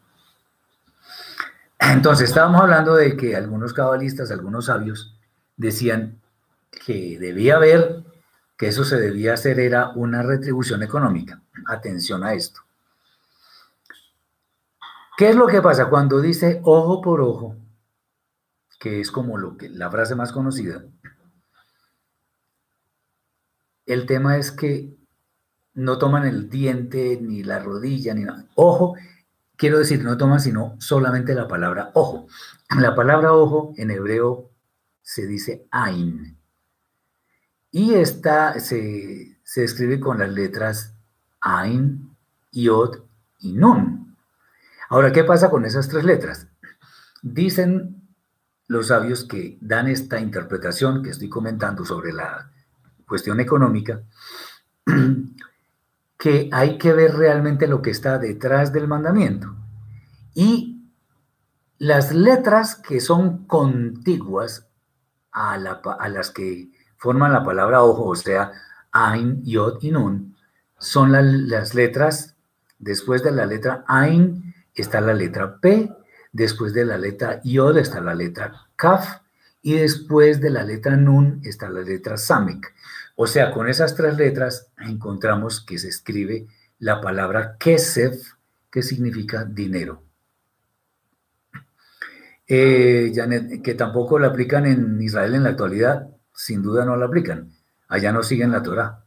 Entonces estábamos hablando de que algunos cabalistas, algunos sabios, decían que debía haber, que eso se debía hacer era una retribución económica. Atención a esto. ¿Qué es lo que pasa cuando dice ojo por ojo, que es como lo que, la frase más conocida, el tema es que no toman el diente, ni la rodilla, ni nada. Ojo, quiero decir, no toman sino solamente la palabra ojo. La palabra ojo en hebreo se dice ain. Y esta se, se escribe con las letras ain, yod y nun. Ahora, ¿qué pasa con esas tres letras? Dicen los sabios que dan esta interpretación que estoy comentando sobre la cuestión económica, *clears throat* que hay que ver realmente lo que está detrás del mandamiento. Y las letras que son contiguas a, las que forman la palabra ojo, o sea, Ain, Yod y Nun, son las letras, después de la letra Ain está la letra P, después de la letra Yod está la letra Kaf, y después de la letra Nun está la letra Samek. O sea, con esas tres letras encontramos que se escribe la palabra Kesef, que significa dinero. Eh, que tampoco la aplican en Israel en la actualidad, sin duda no la aplican. Allá no siguen la Torah.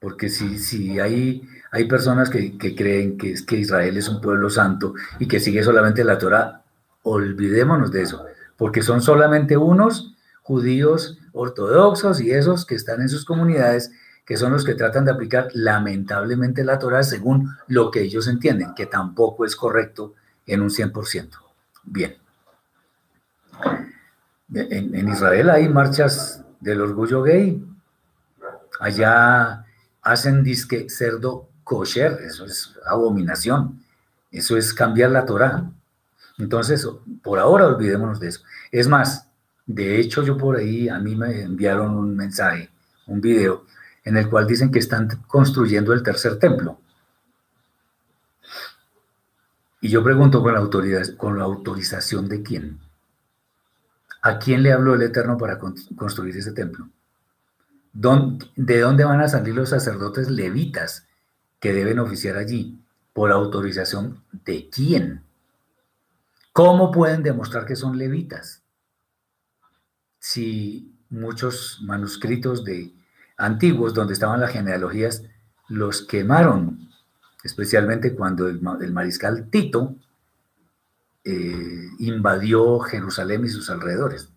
Porque si, si hay, hay personas que, que, creen que, que Israel es un pueblo santo y que sigue solamente la Torah, olvidémonos de eso, porque son solamente unos judíos ortodoxos y esos que están en sus comunidades, que son los que tratan de aplicar lamentablemente la Torah según lo que ellos entienden, que tampoco es correcto en un 100%. Bien. En, Israel hay marchas del orgullo gay. Allá hacen disque cerdo kosher, eso es abominación. Eso es cambiar la Torah. Entonces, por ahora olvidémonos de eso. Es más, de hecho, yo por ahí, a mí me enviaron un mensaje, un video, en el cual dicen que están construyendo el tercer templo. Y yo pregunto con la, autoridad, con la autorización de quién. ¿A quién le habló el Eterno para construir ese templo? ¿De dónde van a salir los sacerdotes levitas que deben oficiar allí? ¿Por autorización de quién? ¿Cómo pueden demostrar que son levitas? si muchos manuscritos de antiguos donde estaban las genealogías los quemaron, especialmente cuando el, mariscal Tito eh, invadió Jerusalén y sus alrededores.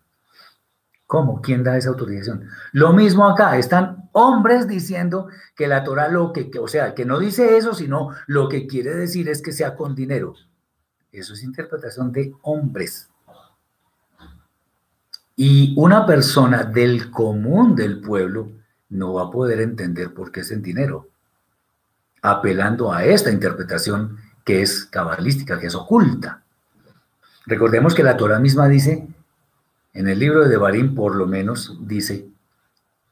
¿Cómo? ¿Quién da esa autorización? Lo mismo acá, están hombres diciendo que la Torah lo que, o sea, que no dice eso, sino lo que quiere decir es que sea con dinero. Eso es interpretación de hombres. Y una persona del común del pueblo no va a poder entender por qué es el dinero, apelando a esta interpretación que es cabalística, que es oculta. Recordemos que la Torah misma dice, en el libro de Devarim por lo menos, dice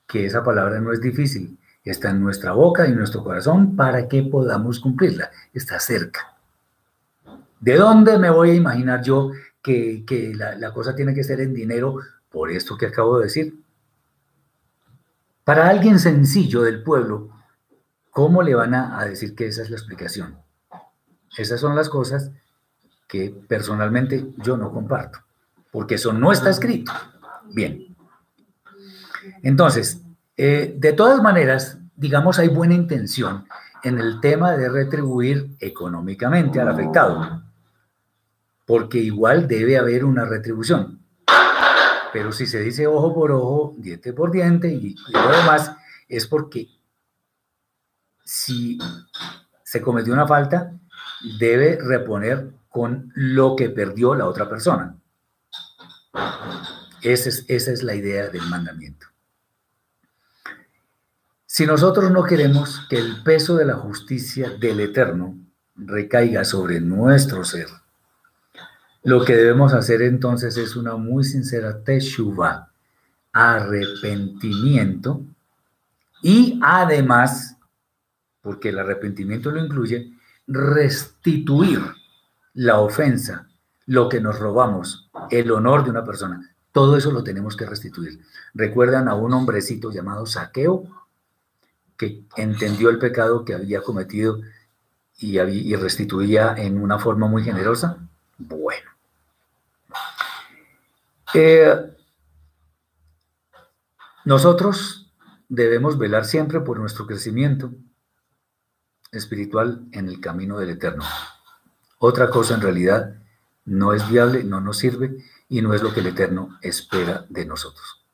que esa palabra no es difícil, está en nuestra boca y en nuestro corazón para que podamos cumplirla, está cerca. ¿De dónde me voy a imaginar yo que, la, la, cosa tiene que ser en dinero por esto que acabo de decir. Para alguien sencillo del pueblo, ¿cómo le van a, decir que esa es la explicación? Esas son las cosas que personalmente yo no comparto, porque eso no está escrito. Bien. Entonces, eh, de todas maneras, digamos, hay buena intención en el tema de retribuir económicamente al afectado, porque igual debe haber una retribución. Pero si se dice ojo por ojo, diente por diente y, lo demás, es porque si se cometió una falta, debe reponer con lo que perdió la otra persona. Esa es, esa es la idea del mandamiento. Si nosotros no queremos que el peso de la justicia del Eterno recaiga sobre nuestro ser, lo que debemos hacer entonces es una muy sincera teshuva, arrepentimiento y además, porque el arrepentimiento lo incluye, restituir la ofensa, lo que nos robamos, el honor de una persona. Todo eso lo tenemos que restituir. ¿Recuerdan a un hombrecito llamado Saqueo que entendió el pecado que había cometido y, restituía en una forma muy generosa? Bueno, Eh, nosotros debemos velar siempre por nuestro crecimiento espiritual en el camino del eterno. Otra cosa en realidad no es viable, no nos sirve y no es lo que el eterno espera de nosotros.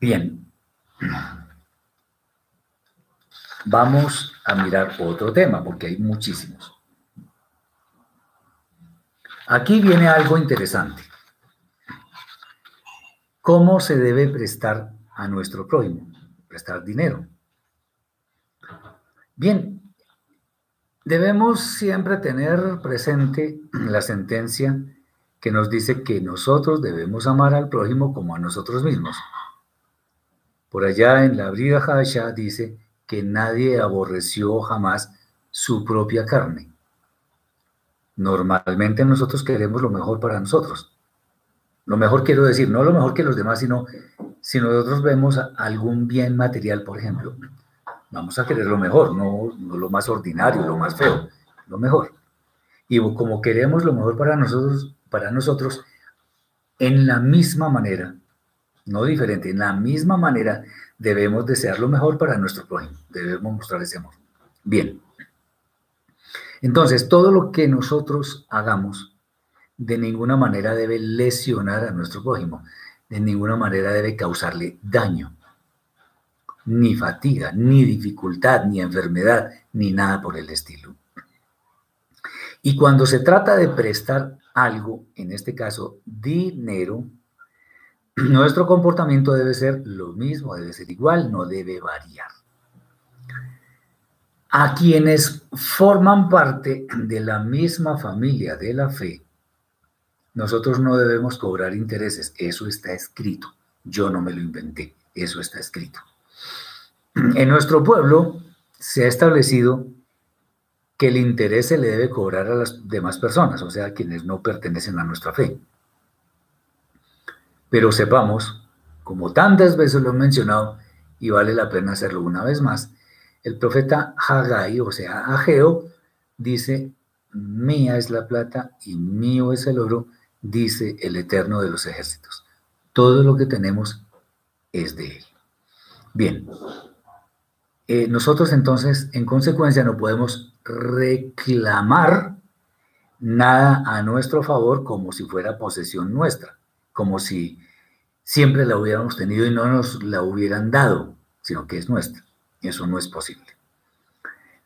Bien, vamos a mirar otro tema porque hay muchísimos. Aquí viene algo interesante. ¿Cómo se debe prestar a nuestro prójimo? Prestar dinero. Bien, debemos siempre tener presente la sentencia que nos dice que nosotros debemos amar al prójimo como a nosotros mismos. Por allá en la Brida Hasha dice que nadie aborreció jamás su propia carne. Normalmente nosotros queremos lo mejor para nosotros. Lo mejor quiero decir, no lo mejor que los demás, sino si nosotros vemos algún bien material, por ejemplo, vamos a querer lo mejor, no, lo más ordinario, lo más feo, lo mejor. Y como queremos lo mejor para nosotros, para nosotros, en la misma manera, no diferente, en la misma manera debemos desear lo mejor para nuestro prójimo, debemos mostrar ese amor. Bien. Entonces, todo lo que nosotros hagamos de ninguna manera debe lesionar a nuestro prójimo, de ninguna manera debe causarle daño, ni fatiga, ni dificultad, ni enfermedad, ni nada por el estilo. Y cuando se trata de prestar algo, en este caso dinero, *clears throat* nuestro comportamiento debe ser lo mismo, debe ser igual, no debe variar. A quienes forman parte de la misma familia de la fe, nosotros no debemos cobrar intereses, eso está escrito. Yo no me lo inventé, eso está escrito. *clears throat* En nuestro pueblo se ha establecido que el interés se le debe cobrar a las demás personas, o sea, a quienes no pertenecen a nuestra fe. Pero sepamos, como tantas veces lo he mencionado, y vale la pena hacerlo una vez más, el profeta Haggai, o sea, Ageo, dice, mía es la plata y mío es el oro, dice el Eterno de los ejércitos. Todo lo que tenemos es de Él. Bien, eh, nosotros entonces, en consecuencia, no podemos reclamar nada a nuestro favor como si fuera posesión nuestra, como si siempre la hubiéramos tenido y no nos la hubieran dado, sino que es nuestra. Eso no es posible.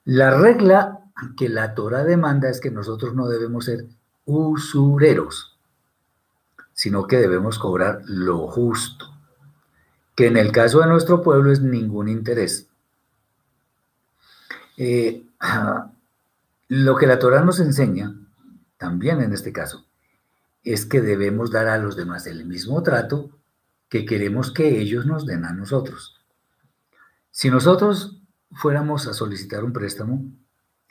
La regla que la Torah demanda es que nosotros no debemos ser usureros sino que debemos cobrar lo justo, que en el caso de nuestro pueblo es ningún interés. Eh, *clears throat* lo que la Torah nos enseña, también en este caso, es que debemos dar a los demás el mismo trato que queremos que ellos nos den a nosotros. Si nosotros fuéramos a solicitar un préstamo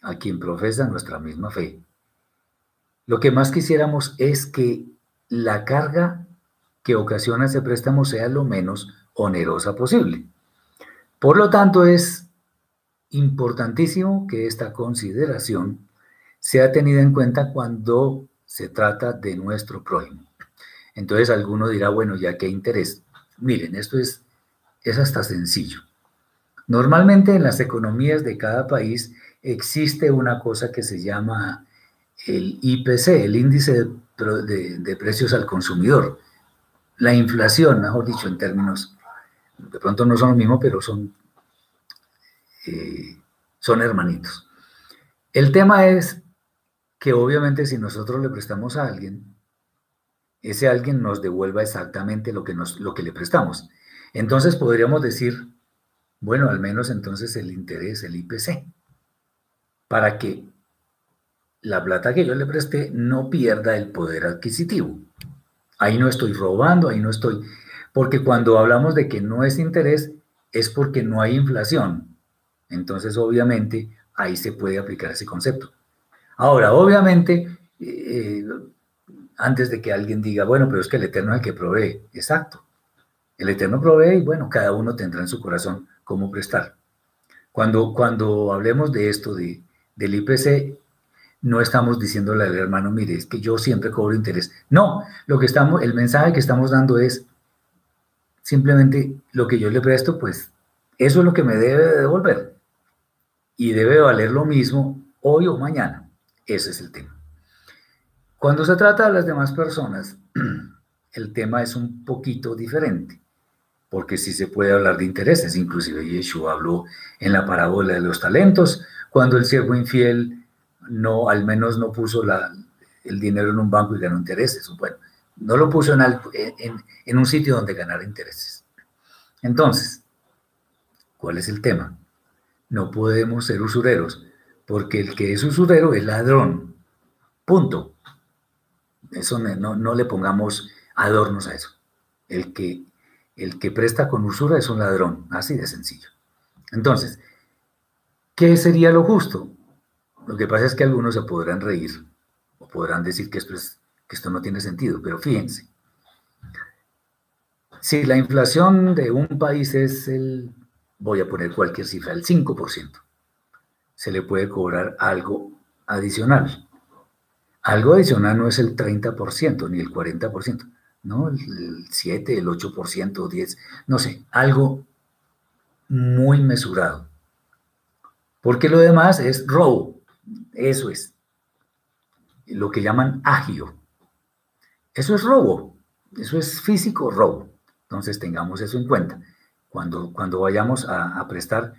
a quien profesa nuestra misma fe, lo que más quisiéramos es que la carga que ocasiona ese préstamo sea lo menos onerosa posible. Por lo tanto, es importantísimo que esta consideración sea tenida en cuenta cuando se trata de nuestro prójimo. Entonces alguno dirá, bueno, ya qué interés. Miren, esto es, es hasta sencillo. Normalmente en las economías de cada país existe una cosa que se llama el IPC, el índice de precios al consumidor. La inflación, mejor dicho, en términos, de pronto no son lo mismo, pero son, son hermanitos. El tema es que obviamente si nosotros le prestamos a alguien, ese alguien nos devuelva exactamente lo que, nos, lo que le prestamos. Entonces podríamos decir, bueno, al menos entonces el interés, el IPC, para que la plata que yo le presté no pierda el poder adquisitivo. Ahí no estoy robando, ahí no estoy... Porque cuando hablamos de que no es interés, es porque no hay inflación. Entonces, obviamente, ahí se puede aplicar ese concepto. Ahora, obviamente, eh, antes de que alguien diga, bueno, pero es que el Eterno es el que provee. Exacto. El Eterno provee y bueno, cada uno tendrá en su corazón cómo prestar. Cuando, cuando hablemos de esto, de, del IPC, no estamos diciéndole al hermano, mire, es que yo siempre cobro interés. No, lo que estamos, el mensaje que estamos dando es simplemente lo que yo le presto, pues eso es lo que me debe devolver. Y debe valer lo mismo hoy o mañana. Ese es el tema. Cuando se trata de las demás personas, *clears throat* el tema es un poquito diferente, porque sí se puede hablar de intereses. Inclusive Yeshua habló en la parábola de los talentos, cuando el siervo infiel no, al menos no puso el dinero en un banco y ganó intereses. Bueno, no lo puso en, en un sitio donde ganara intereses. Entonces, ¿cuál es el tema? No podemos ser usureros, porque el que es usurero es ladrón. Punto. Eso no, no, le pongamos adornos a eso. El que, el que presta con usura es un ladrón, así de sencillo. Entonces, ¿qué sería lo justo? Lo que pasa es que algunos se podrán reír o podrán decir que esto, es, que esto no tiene sentido, pero fíjense. Si la inflación de un país es el, voy a poner cualquier cifra, el 5%, se le puede cobrar algo adicional. Algo adicional no es el 30% ni el 40%, ¿no? El 7, el 8%, 10, no sé, algo muy mesurado. Porque lo demás es robo. Eso es lo que llaman agio. Eso es robo. Eso es físico robo. Entonces tengamos eso en cuenta. Cuando, cuando vayamos a, prestar,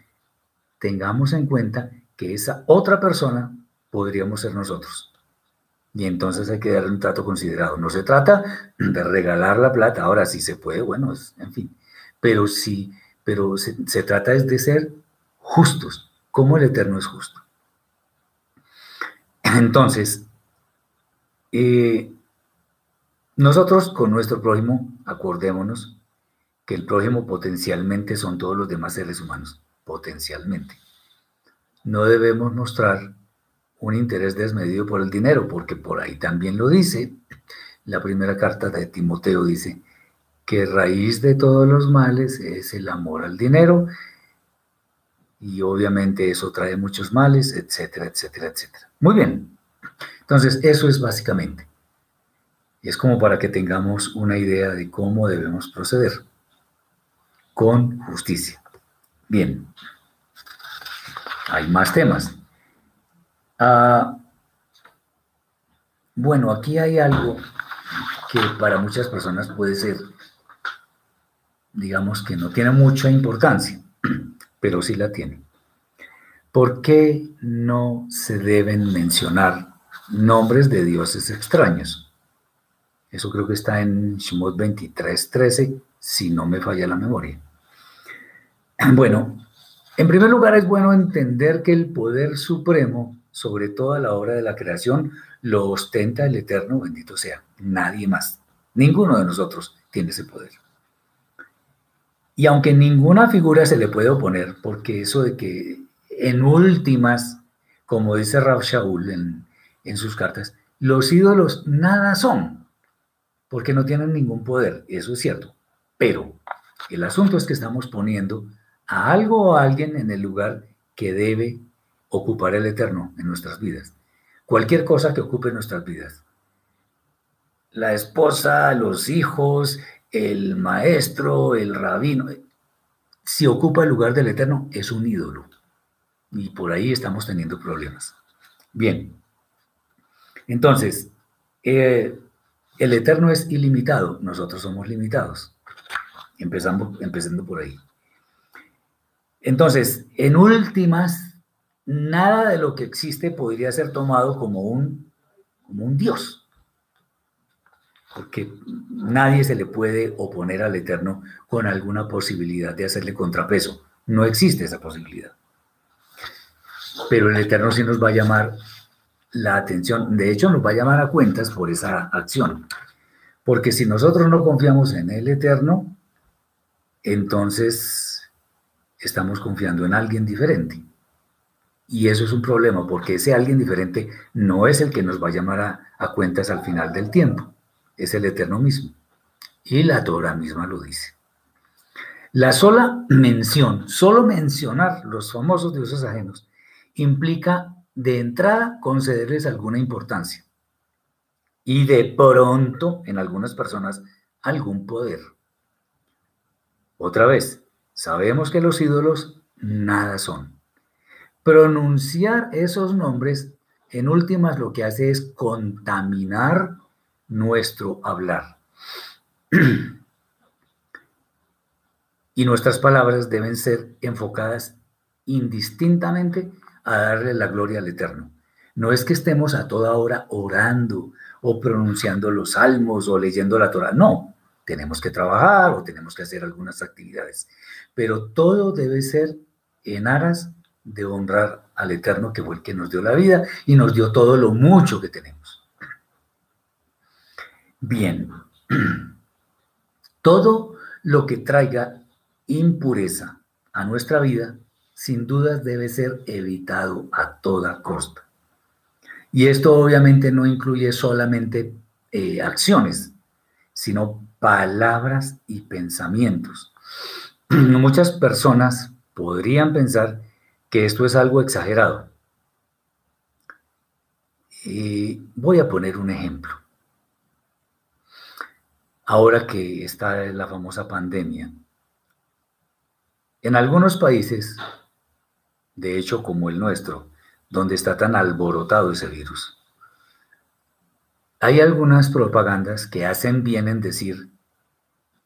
tengamos en cuenta que esa otra persona podríamos ser nosotros. Y entonces hay que darle un trato considerado. No se trata de regalar la plata, ahora sí se puede, bueno, en fin. Pero sí, pero se, se trata es de ser justos, como el Eterno es justo. Entonces, eh, nosotros con nuestro prójimo, acordémonos que el prójimo potencialmente son todos los demás seres humanos, potencialmente. No debemos mostrar un interés desmedido por el dinero, porque por ahí también lo dice. La primera carta de Timoteo dice que raíz de todos los males es el amor al dinero y obviamente eso trae muchos males, etcétera, etcétera, etcétera. Muy bien. Entonces, eso es básicamente. Es como para que tengamos una idea de cómo debemos proceder con justicia. Bien. Hay más temas. Ah, bueno, aquí hay algo que para muchas personas puede ser, digamos que no tiene mucha importancia *clears throat* pero sí la tiene. ¿Por qué no se deben mencionar nombres de dioses extraños? Eso creo que está en Shemot 23, 13, si no me falla la memoria. *clears throat* Bueno, en primer lugar es bueno entender que el poder supremo sobre toda la obra de la creación lo ostenta el Eterno, bendito sea, nadie más. Ninguno de nosotros tiene ese poder. Y aunque ninguna figura se le puede oponer, porque eso de que en últimas, como dice Rav Shaul en, en sus cartas, los ídolos nada son, porque no tienen ningún poder, eso es cierto. Pero el asunto es que estamos poniendo a algo o a alguien en el lugar que debe ocupar el Eterno en nuestras vidas. Cualquier cosa que ocupe nuestras vidas. La esposa, los hijos, el maestro, el rabino, si ocupa el lugar del Eterno, es un ídolo. Y por ahí estamos teniendo problemas. Bien. Entonces, eh, el Eterno es ilimitado, nosotros somos limitados. Empezamos, empezando por ahí. Entonces, en últimas, nada de lo que existe podría ser tomado como un, como un Dios porque nadie se le puede oponer al Eterno con alguna posibilidad de hacerle contrapeso. No existe esa posibilidad. Pero el Eterno sí nos va a llamar la atención, de hecho nos va a llamar a cuentas por esa acción. Porque si nosotros no confiamos en el Eterno, entonces estamos confiando en alguien diferente. Y eso es un problema, porque ese alguien diferente no es el que nos va a llamar a, cuentas al final del tiempo es el Eterno mismo. Y la Torah misma lo dice. La sola mención, solo mencionar los famosos dioses ajenos, implica de entrada concederles alguna importancia y de pronto en algunas personas algún poder. Otra vez, sabemos que los ídolos nada son. Pronunciar esos nombres en últimas lo que hace es contaminar nuestro hablar. *clears throat* y nuestras palabras deben ser enfocadas indistintamente a darle la gloria al Eterno. No es que estemos a toda hora orando o pronunciando los salmos o leyendo la Torah, no, tenemos que trabajar o tenemos que hacer algunas actividades, pero todo debe ser en aras de honrar al Eterno que fue el que nos dio la vida y nos dio todo lo mucho que tenemos. Bien, *clears throat* todo lo que traiga impureza a nuestra vida, sin dudas debe ser evitado a toda costa. Y esto obviamente no incluye solamente eh, acciones, sino palabras y pensamientos. *clears throat* Muchas personas podrían pensar que esto es algo exagerado. Y voy a poner un ejemplo. Ahora que está la famosa pandemia, en algunos países, de hecho como el nuestro, donde está tan alborotado ese virus, hay algunas propagandas que hacen bien en decir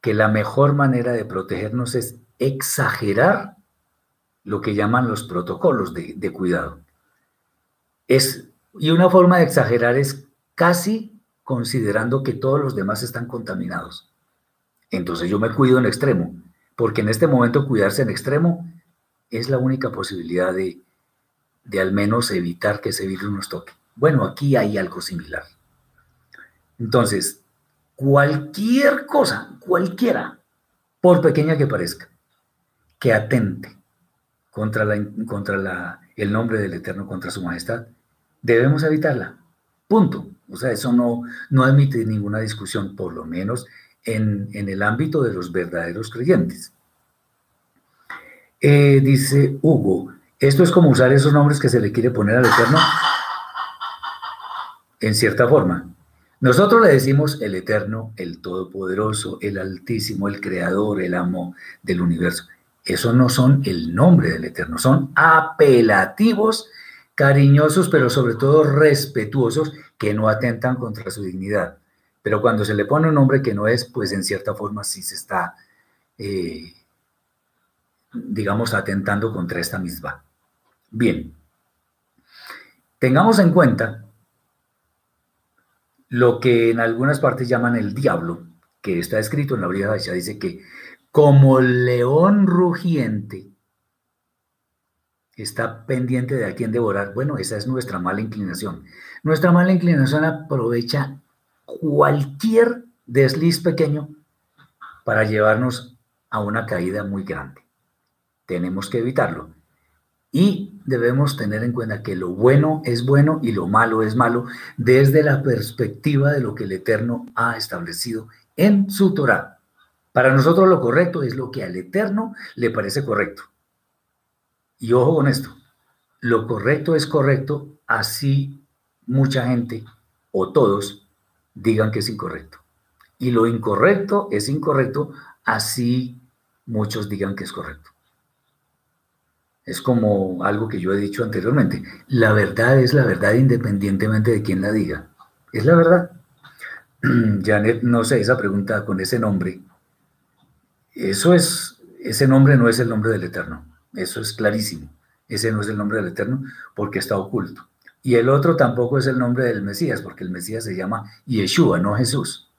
que la mejor manera de protegernos es exagerar lo que llaman los protocolos de, cuidado. Es, y una forma de exagerar es casi considerando que todos los demás están contaminados. Entonces yo me cuido en extremo, porque en este momento cuidarse en extremo es la única posibilidad de, de al menos evitar que ese virus nos toque. Bueno, aquí hay algo similar. Entonces, cualquier cosa, cualquiera, por pequeña que parezca, que atente contra, la, contra el nombre del Eterno, contra su majestad, debemos evitarla. Punto. O sea, eso no, no admite ninguna discusión, por lo menos en, el ámbito de los verdaderos creyentes. Eh, dice Hugo, esto es como usar esos nombres que se le quiere poner al Eterno en cierta forma. Nosotros le decimos el Eterno, el Todopoderoso, el Altísimo, el Creador, el Amo del universo. Eso no son el nombre del Eterno, son apelativos, cariñosos, pero sobre todo respetuosos, que no atentan contra su dignidad. Pero cuando se le pone un nombre que no es, pues en cierta forma sí se está, eh, digamos, atentando contra esta misma. Bien, tengamos en cuenta lo que en algunas partes llaman el diablo, que está escrito en la Biblia, dice que como león rugiente, está pendiente de a quién devorar. Bueno, esa es nuestra mala inclinación. Nuestra mala inclinación aprovecha cualquier desliz pequeño para llevarnos a una caída muy grande. Tenemos que evitarlo. Y debemos tener en cuenta que lo bueno es bueno y lo malo es malo desde la perspectiva de lo que el Eterno ha establecido en su Torah. Para nosotros lo correcto es lo que al Eterno le parece correcto. Y ojo con esto, lo correcto es correcto, así mucha gente o todos digan que es incorrecto. Y lo incorrecto es incorrecto, así muchos digan que es correcto. Es como algo que yo he dicho anteriormente. La verdad es la verdad independientemente de quién la diga. Es la verdad. *clears throat* Janet, no sé, esa pregunta con ese nombre eso es, ese nombre no es el nombre del Eterno, eso es clarísimo. Ese no es el nombre del Eterno porque está oculto. Y el otro tampoco es el nombre del Mesías, porque el Mesías se llama Yeshua, no Jesús.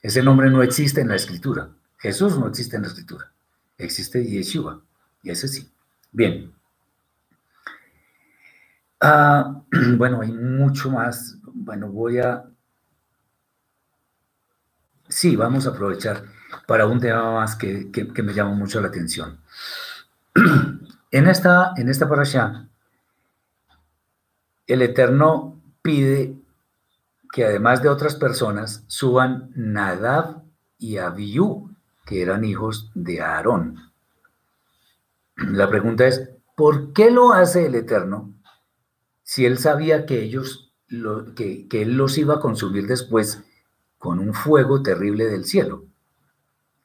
Ese nombre no existe en la escritura. Jesús no existe en la escritura. Existe Yeshua, y ese sí. Bien. Ah, *clears throat* bueno, hay mucho más. Bueno, voy a... Sí, vamos a aprovechar para un tema más que, me llama mucho la atención. *clears throat* en esta, en esta el Eterno pide que además de otras personas suban Nadab y Abiú, que eran hijos de Aarón. La pregunta es, ¿por qué lo hace el Eterno? si él sabía que ellos, que, que él los iba a consumir después con un fuego terrible del cielo.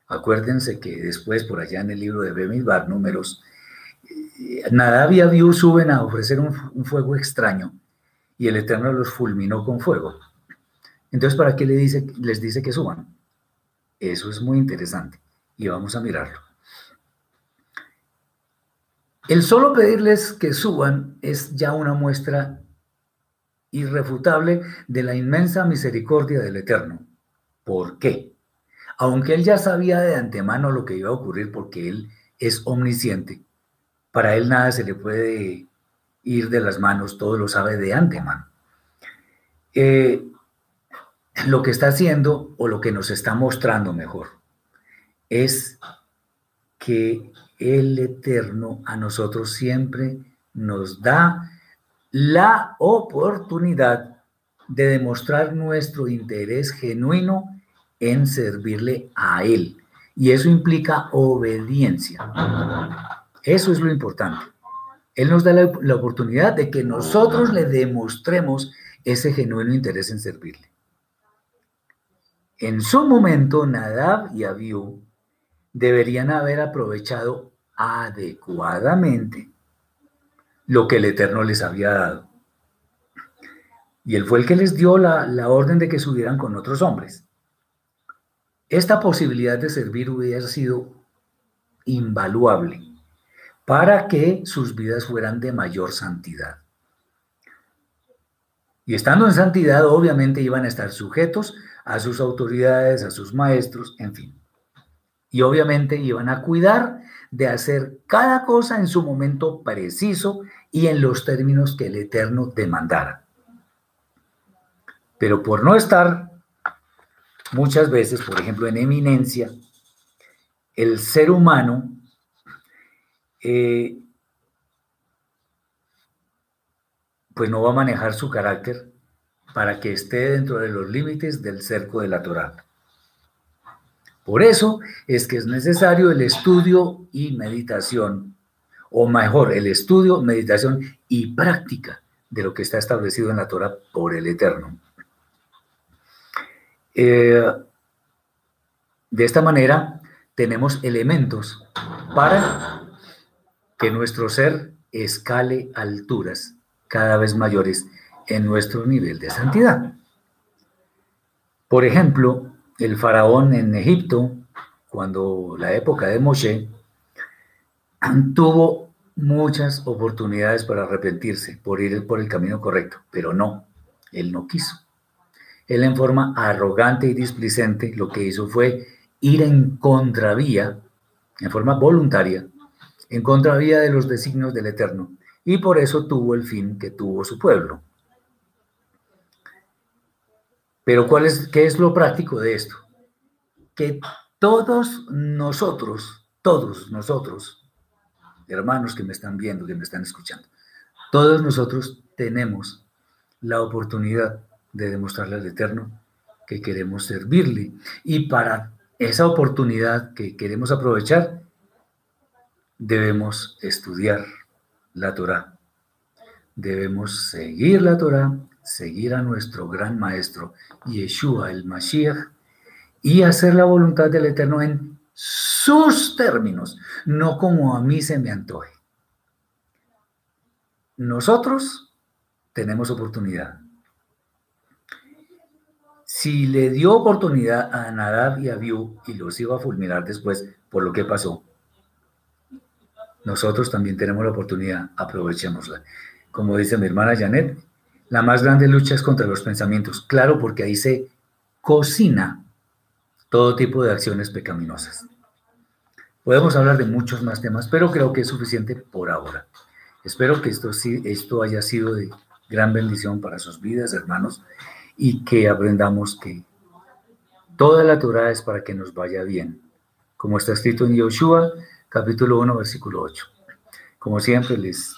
Acuérdense que después, por allá en el libro de Bemidbar, números, eh, Nadab y Abiú suben a ofrecer un, fuego extraño y el Eterno los fulminó con fuego. Entonces, ¿para qué dice, les dice que suban? Eso es muy interesante y vamos a mirarlo. El solo pedirles que suban es ya una muestra irrefutable de la inmensa misericordia del Eterno. ¿Por qué? Aunque él ya sabía de antemano lo que iba a ocurrir porque él es omnisciente, para él nada se le puede ir de las manos, todo lo sabe de antemano. Eh, lo que está haciendo o lo que nos está mostrando mejor es que el Eterno a nosotros siempre nos da la oportunidad de demostrar nuestro interés genuino en servirle a Él. Y eso implica obediencia. Eso es lo importante. Él nos da la, oportunidad de que nosotros le demostremos ese genuino interés en servirle. En su momento, Nadab y Abiú deberían haber aprovechado adecuadamente lo que el Eterno les había dado. Y él fue el que les dio la, la orden de que subieran con otros hombres. Esta posibilidad de servir hubiera sido invaluable para que sus vidas fueran de mayor santidad. Y estando en santidad, obviamente iban a estar sujetos a sus autoridades, a sus maestros, en fin. Y obviamente iban a cuidar de hacer cada cosa en su momento preciso y en los términos que el Eterno demandara. Pero por no estar muchas veces, por ejemplo, en eminencia, el ser humano eh, pues no va a manejar su carácter para que esté dentro de los límites del cerco de la Torá. Por eso es que es necesario el estudio y meditación, o mejor, el estudio, meditación y práctica de lo que está establecido en la Torah por el Eterno. Eh, de esta manera tenemos elementos para que nuestro ser escale alturas cada vez mayores en nuestro nivel de santidad. Por ejemplo, el faraón en Egipto, cuando la época de Moshe, tuvo muchas oportunidades para arrepentirse, por ir por el camino correcto, pero no, él no quiso. Él en forma arrogante y displicente lo que hizo fue ir en contravía, en forma voluntaria, en contravía de los designios del Eterno, y por eso tuvo el fin que tuvo su pueblo. Pero ¿cuál es, ¿qué es lo práctico de esto? Que todos nosotros, todos nosotros, hermanos que me están viendo, que me están escuchando, todos nosotros tenemos la oportunidad de demostrarle al Eterno que queremos servirle. Y para esa oportunidad que queremos aprovechar, debemos estudiar la Torah. Debemos seguir la Torah, seguir a nuestro gran maestro Yeshua el Mashiach y hacer la voluntad del Eterno en sus términos, no como a mí se me antoje. Nosotros tenemos oportunidad. Si le dio oportunidad a Nadab y a Abiú y los iba a fulminar después por lo que pasó, nosotros también tenemos la oportunidad, aprovechémosla. Como dice mi hermana Janet, la más grande lucha es contra los pensamientos. Claro, porque ahí se cocina todo tipo de acciones pecaminosas. Podemos hablar de muchos más temas, pero creo que es suficiente por ahora. Espero que esto, haya sido de gran bendición para sus vidas, hermanos y que aprendamos que toda la Torah es para que nos vaya bien, como está escrito en Yoshua, capítulo 1, versículo 8. Como siempre, les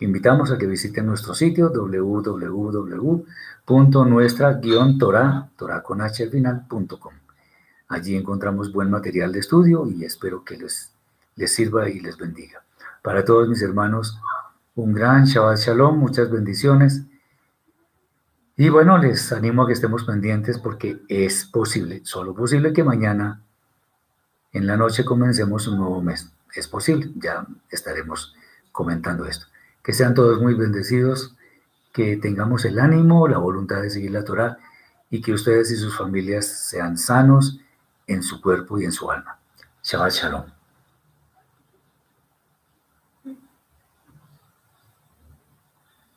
invitamos a que visiten nuestro sitio www.nuestra-torah, Allí encontramos buen material de estudio y espero que les, les sirva y les bendiga. Para todos mis hermanos, Un gran Shabbat Shalom, muchas bendiciones. Y bueno, les animo a que estemos pendientes porque es posible, solo posible que mañana en la noche comencemos un nuevo mes. Es posible, ya estaremos comentando esto. Que sean todos muy bendecidos, que tengamos el ánimo, la voluntad de seguir la Torah y que ustedes y sus familias sean sanos en su cuerpo y en su alma. Shabbat Shalom.